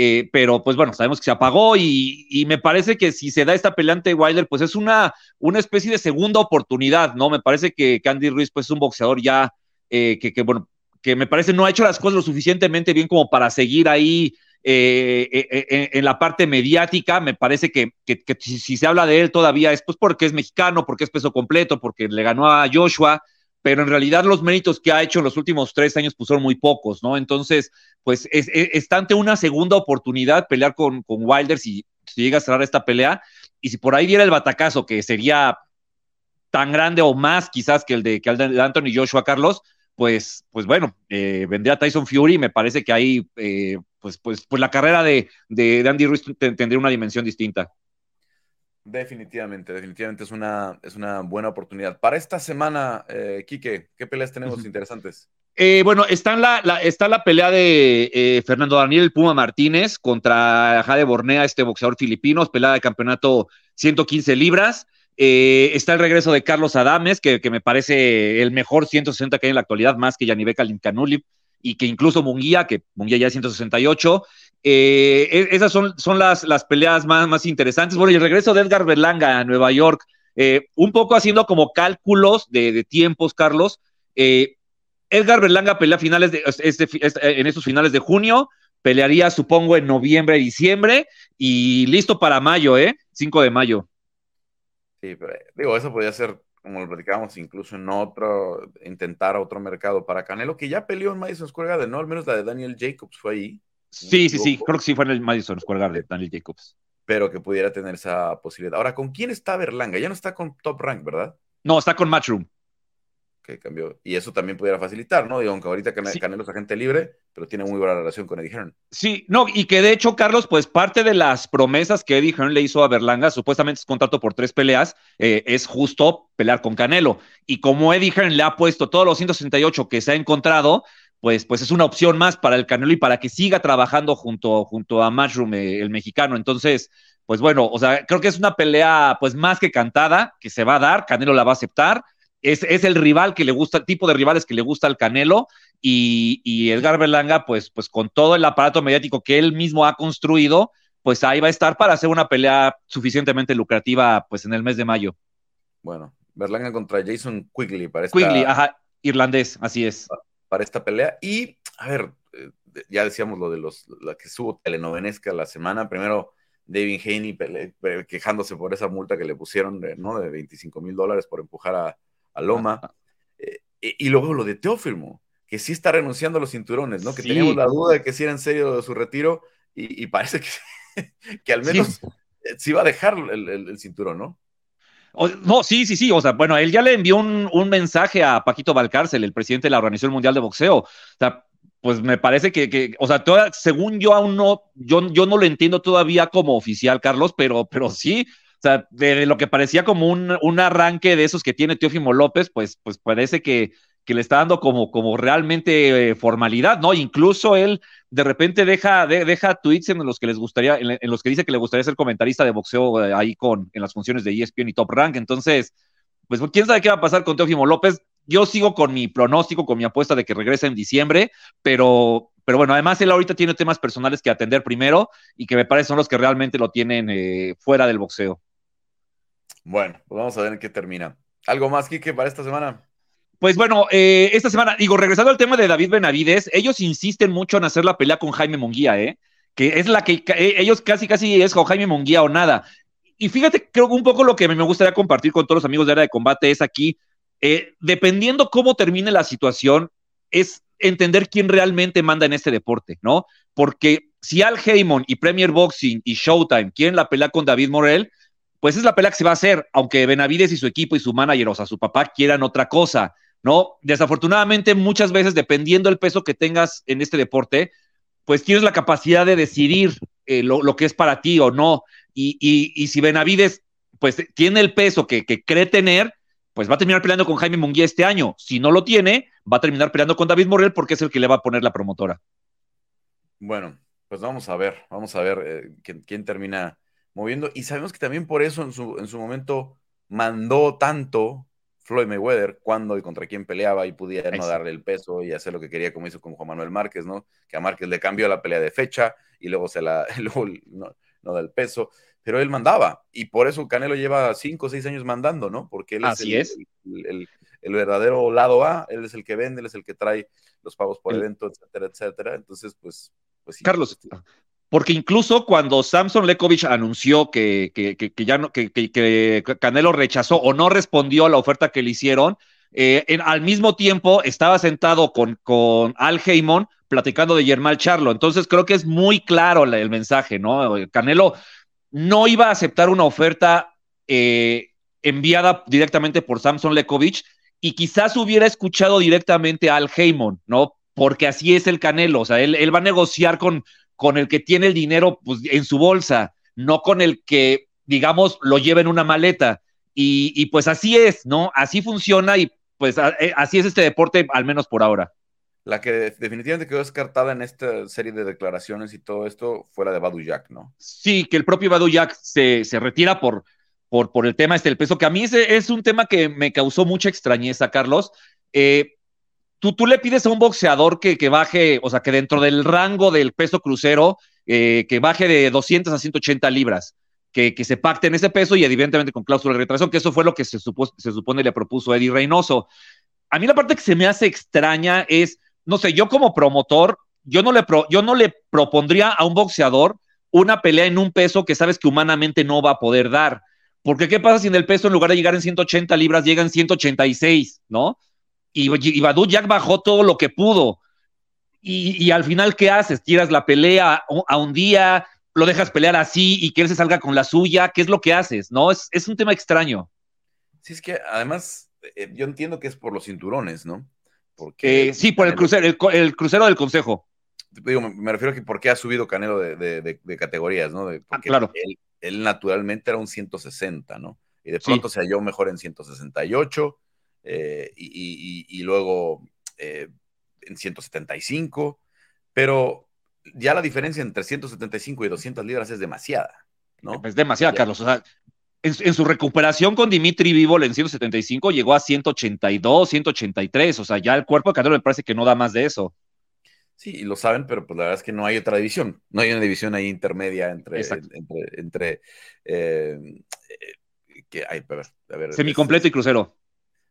S5: Eh, pero pues bueno, sabemos que se apagó y, me parece que si se da esta peleante Wilder, pues es una, una especie de segunda oportunidad, ¿no? Me parece que, Andy Ruiz pues es un boxeador ya eh, que, que, bueno, que me parece no ha hecho las cosas lo suficientemente bien como para seguir ahí eh, eh, eh, en la parte mediática, me parece que, si, se habla de él todavía es pues porque es mexicano, porque es peso completo, porque le ganó a Joshua, pero en realidad los méritos que ha hecho en los últimos tres años pues son muy pocos, ¿no? Entonces, pues es, está ante una segunda oportunidad pelear con, Wilder si, llega a cerrar esta pelea, y si por ahí viera el batacazo, que sería tan grande o más quizás que el de, que el de Anthony Joshua Carlos, pues, pues bueno, vendría Tyson Fury, y me parece que ahí pues, pues, pues la carrera de, Andy Ruiz tendría una dimensión distinta.
S1: Definitivamente, definitivamente es una, es una buena oportunidad. Para esta semana, eh, Quique, ¿qué peleas tenemos interesantes?
S5: Eh, bueno, está la, está la pelea de eh, Fernando Daniel Puma Martínez contra Jade Bornea, este boxeador filipino, pelea de campeonato 115 libras. Eh, está el regreso de Carlos Adames, que, me parece el mejor 160 que hay en la actualidad, más que Yanibeca Lincanuli, y que incluso Munguía, que Munguía ya es 168. Eh, e, esas son, son las, las peleas más, más interesantes. Bueno, y el regreso de Edgar Berlanga a Nueva York, eh, un poco haciendo como cálculos de, tiempos, Carlos. Edgar Berlanga pelea finales de, en estos finales de junio, pelearía supongo en noviembre, diciembre, y listo para mayo, ¿eh? 5 de mayo.
S1: Sí, pero digo, eso podría ser, como lo platicábamos, incluso en otro, intentar otro mercado para Canelo, que ya peleó en Madison Square Garden, ¿no? Al menos la de Daniel Jacobs fue ahí.
S5: Sí, sí, sí, creo que sí fue en el Madison Square Garden, Daniel Jacobs.
S1: Pero que pudiera tener esa posibilidad. Ahora, ¿con quién está Berlanga? Ya no está con Top Rank, ¿verdad?
S5: No, está con Matchroom
S1: que cambió. Y eso también pudiera facilitar, ¿no? Digo, aunque ahorita Canelo es agente libre, pero tiene muy buena relación con Eddie Hearn.
S5: Sí, no, y que de hecho, Carlos, pues parte de las promesas que Eddie Hearn le hizo a Berlanga, supuestamente es contrato por tres peleas, eh, es justo pelear con Canelo. Y como Eddie Hearn le ha puesto todos los 168 que se ha encontrado, pues, pues es una opción más para el Canelo y para que siga trabajando junto, junto a Mushroom, eh, el mexicano. Entonces, pues bueno, o sea, creo que es una pelea pues más que cantada, que se va a dar, Canelo la va a aceptar es, el rival que le gusta, el tipo de rivales que le gusta al Canelo y, Edgar Berlanga, pues, pues con todo el aparato mediático que él mismo ha construido, pues ahí va a estar para hacer una pelea suficientemente lucrativa pues en el mes de mayo.
S1: Bueno, Berlanga contra Jason Quigley para
S5: esta, Quigley, ajá, irlandés, así es.
S1: Para esta pelea. Y, a ver, eh, ya decíamos lo de los, la que subo telenovenesca la semana. Primero, David Haney quejándose por esa multa que le pusieron, ¿no? De 25 mil dólares por empujar a, Loma. Eh, y, luego lo de Teófimo, que sí está renunciando a los cinturones, ¿no? Que teníamos la duda de que si era en serio su retiro y, parece que, que al menos sí. va a dejar el, cinturón, ¿no?
S5: No, sí, sí, sí. O sea, bueno, él ya le envió un, mensaje a Paquito Valcárcel, el presidente de la Organización Mundial de Boxeo. O sea, pues me parece que, o sea, según yo aún no, yo, yo no lo entiendo todavía como oficial, Carlos, pero, pero sí, o sea, de lo que parecía como un, arranque de esos que tiene Teófimo López, pues, pues parece que, le está dando como, como realmente eh, formalidad, ¿no? Incluso él de repente deja, deja tweets en los que les gustaría, en, los que dice que le gustaría ser comentarista de boxeo eh, ahí con, en las funciones de ESPN y Top Rank. Entonces, pues quién sabe qué va a pasar con Teófimo López. Yo sigo con mi pronóstico, con mi apuesta de que regresa en diciembre, pero, pero bueno, además él ahorita tiene temas personales que atender primero y que me parece son los que realmente lo tienen eh, fuera del boxeo.
S1: Bueno, pues vamos a ver en qué termina. ¿Algo más, Kike, para esta semana?
S5: Pues bueno, eh, esta semana, digo, regresando al tema de David Benavides, ellos insisten mucho en hacer la pelea con Jaime Munguía, ¿eh? Que es la que eh, ellos casi, casi es con Jaime Munguía o nada. Y fíjate, creo que un poco lo que me gustaría compartir con todos los amigos de área de combate es aquí, eh, dependiendo cómo termine la situación, es entender quién realmente manda en este deporte, ¿no? Porque si Al Heyman y Premier Boxing y Showtime quieren la pelea con David Morel, pues es la pelea que se va a hacer, aunque Benavides y su equipo y su manager, o sea, su papá, quieran otra cosa, ¿no? Desafortunadamente, muchas veces, dependiendo del peso que tengas en este deporte, pues tienes la capacidad de decidir eh, lo, que es para ti o no. Y, si Benavides, pues tiene el peso que, cree tener, pues va a terminar peleando con Jaime Munguía este año. Si no lo tiene, va a terminar peleando con David Morel porque es el que le va a poner la promotora.
S1: Bueno, pues vamos a ver, vamos a ver eh, quién termina moviendo. Y sabemos que también por eso en su, en su momento mandó tanto Floyd Mayweather cuando y contra quién peleaba y pudiera no darle el peso y hacer lo que quería, como hizo con Juan Manuel Márquez, ¿no? Que a Márquez le cambió la pelea de fecha y luego se la luego no, no da el peso, pero él mandaba y por eso Canelo lleva cinco o seis años mandando, ¿no? Porque él
S5: es,
S1: el, El, el, verdadero lado A, él es el que vende, él es el que trae los pagos por evento, etcétera, etcétera. Entonces, pues, pues
S5: sí, Carlos, porque incluso cuando Samson Lekovich anunció que, ya no, que, Canelo rechazó o no respondió a la oferta que le hicieron, eh, al mismo tiempo estaba sentado con, con Al Heyman platicando de Germán Charlo. Entonces creo que es muy claro el mensaje, ¿no? Canelo no iba a aceptar una oferta eh, enviada directamente por Samson Lekovich y quizás hubiera escuchado directamente a Al Heyman, ¿no? Porque así es el Canelo, o sea, él, él va a negociar con, con el que tiene el dinero pues, en su bolsa, no con el que, digamos, lo lleva en una maleta. Y, pues así es, ¿no? Así funciona y pues eh, así es este deporte, al menos por ahora.
S1: La que definitivamente quedó descartada en esta serie de declaraciones y todo esto fue la de Badu Jack, ¿no?
S5: Sí, que el propio Badu Jack se, se retira por, por, por el tema este del peso, que a mí ese es un tema que me causó mucha extrañeza, Carlos. Eh, tú, tú le pides a un boxeador que, que baje, o sea, que dentro del rango del peso crucero, eh, que baje de 200 a 180 libras, que, que, se pacte en ese peso y evidentemente con cláusula de retracción, que eso fue lo que se, supo, se supone le propuso Eddie Reynoso. A mí la parte que se me hace extraña es, no sé, yo como promotor, yo no le, pro, yo no le propondría a un boxeador una pelea en un peso que sabes que humanamente no va a poder dar. Porque ¿qué pasa si en el peso en lugar de llegar en 180 libras llega en 186, ¿no? Y, y Badu Jack bajó todo lo que pudo. Y, y, al final, ¿qué haces? ¿Tiras la pelea a un día? ¿Lo dejas pelear así y que él se salga con la suya? ¿Qué es lo que haces? ¿No? Es, es un tema extraño.
S1: Sí, es que además, eh, yo entiendo que es por los cinturones, ¿no?
S5: Porque, eh, sí, por el crucero, el, el, crucero del consejo.
S1: Digo, me, refiero a que por qué ha subido Canelo de, de, de, de categorías, ¿no?
S5: ah, claro.
S1: Él, él, naturalmente era un 160, ¿no? Y de pronto sí. se halló mejor en 168 eh, y, y, y, luego eh, en 175, pero ya la diferencia entre 175 y 200 libras es demasiada, ¿no?
S5: Es demasiada, Carlos. O sea, en, en, su recuperación con Dimitri Vivol en 175 llegó a 182, 183. O sea, ya el cuerpo de Canelo me parece que no da más de eso.
S1: Sí, y lo saben, pero pues la verdad es que no hay otra división. No hay una división ahí intermedia entre. entre, entre eh, que hay, a ver, a ver,
S5: Semicompleto es, y crucero.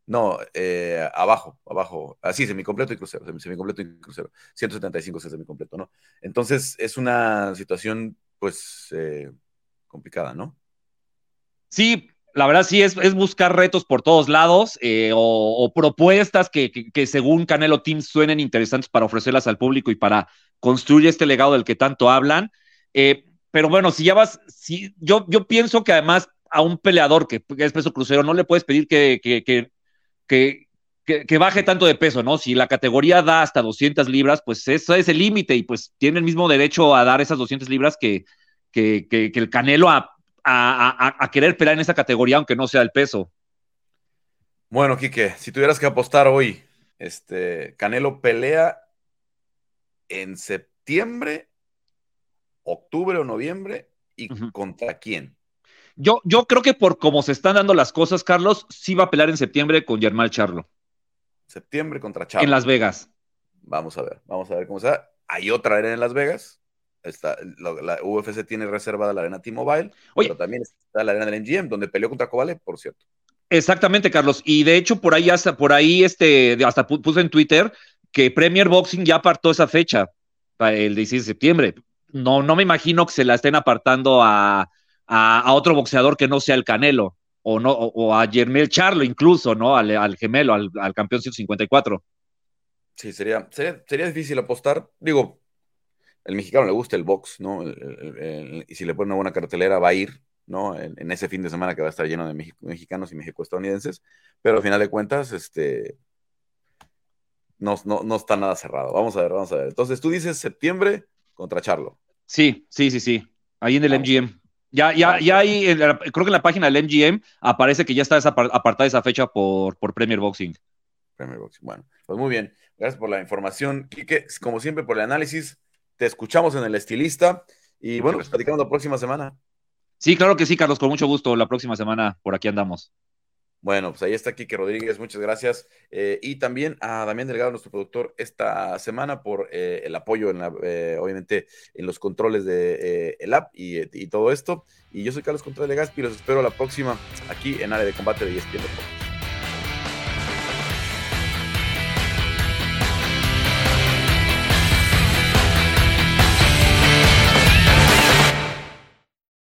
S1: No, eh, abajo, abajo. Así, ah, semicompleto y crucero. Semicompleto y crucero. 175 es el semicompleto, ¿no? Entonces, es una situación, pues, eh, complicada, ¿no?
S5: Sí, la verdad sí es, buscar retos por todos lados eh, o, propuestas que, que, según Canelo Team suenen interesantes para ofrecerlas al público y para construir este legado del que tanto hablan. Eh, pero bueno, si ya vas, si, yo, yo pienso que además a un peleador que, es peso crucero no le puedes pedir que baje tanto de peso, ¿no? Si la categoría da hasta 200 libras, pues eso es el límite y pues tiene el mismo derecho a dar esas 200 libras que, que, que, que el Canelo a, a, a, a, querer pelear en esa categoría, aunque no sea el peso.
S1: Bueno, Quique, si tuvieras que apostar hoy, este, Canelo pelea en septiembre, octubre o noviembre, y uh -huh. contra quién?
S5: Yo, yo creo que por cómo se están dando las cosas, Carlos, sí va a pelear en septiembre con Germán Charlo.
S1: Septiembre contra Charlo.
S5: En Las Vegas.
S1: Vamos a ver, vamos a ver cómo se da. Hay otra arena en Las Vegas. Está, la, la, UFC tiene reservada la arena T-Mobile, pero también está la arena del MGM, donde peleó contra Kovalev, por cierto.
S5: Exactamente, Carlos. Y de hecho, por ahí hasta, por ahí, este, hasta puse en Twitter que Premier Boxing ya apartó esa fecha, el 16 de septiembre. No, no me imagino que se la estén apartando a, a, a otro boxeador que no sea el Canelo, o, no, o, o a Jermel Charlo incluso, ¿no? Al, al gemelo, al, al, campeón 154.
S1: Sí, sería, sería, sería difícil apostar. Digo, el mexicano le gusta el box, ¿no? El, el, el, y si le pone una buena cartelera va a ir, ¿no? En, en, ese fin de semana que va a estar lleno de mexicanos y mexico-estadounidenses, pero al final de cuentas, este, no, no, no, está nada cerrado. Vamos a ver, vamos a ver. Entonces, tú dices septiembre contra Charlo.
S5: Sí, sí, sí, sí. Ahí en el. MGM. Ya, ya, ya ahí, creo que en la página del MGM aparece que ya está apartada esa fecha por, por Premier Boxing.
S1: Premier Boxing. Bueno, pues muy bien. Gracias por la información, Quique. Como siempre, por el análisis. Te escuchamos en el estilista y bueno, pues platicamos la próxima semana.
S5: Sí, claro que sí, Carlos, con mucho gusto. La próxima semana por aquí andamos.
S1: Bueno, pues ahí está Kike Rodríguez, muchas gracias. Eh, y también a Damián Delgado, nuestro productor, esta semana por eh, el apoyo, en la, eh, obviamente, en los controles de eh, el app y, y, todo esto. Y yo soy Carlos Contreras Gaspi, los espero la próxima aquí en Área de Combate de ESPN Deportes.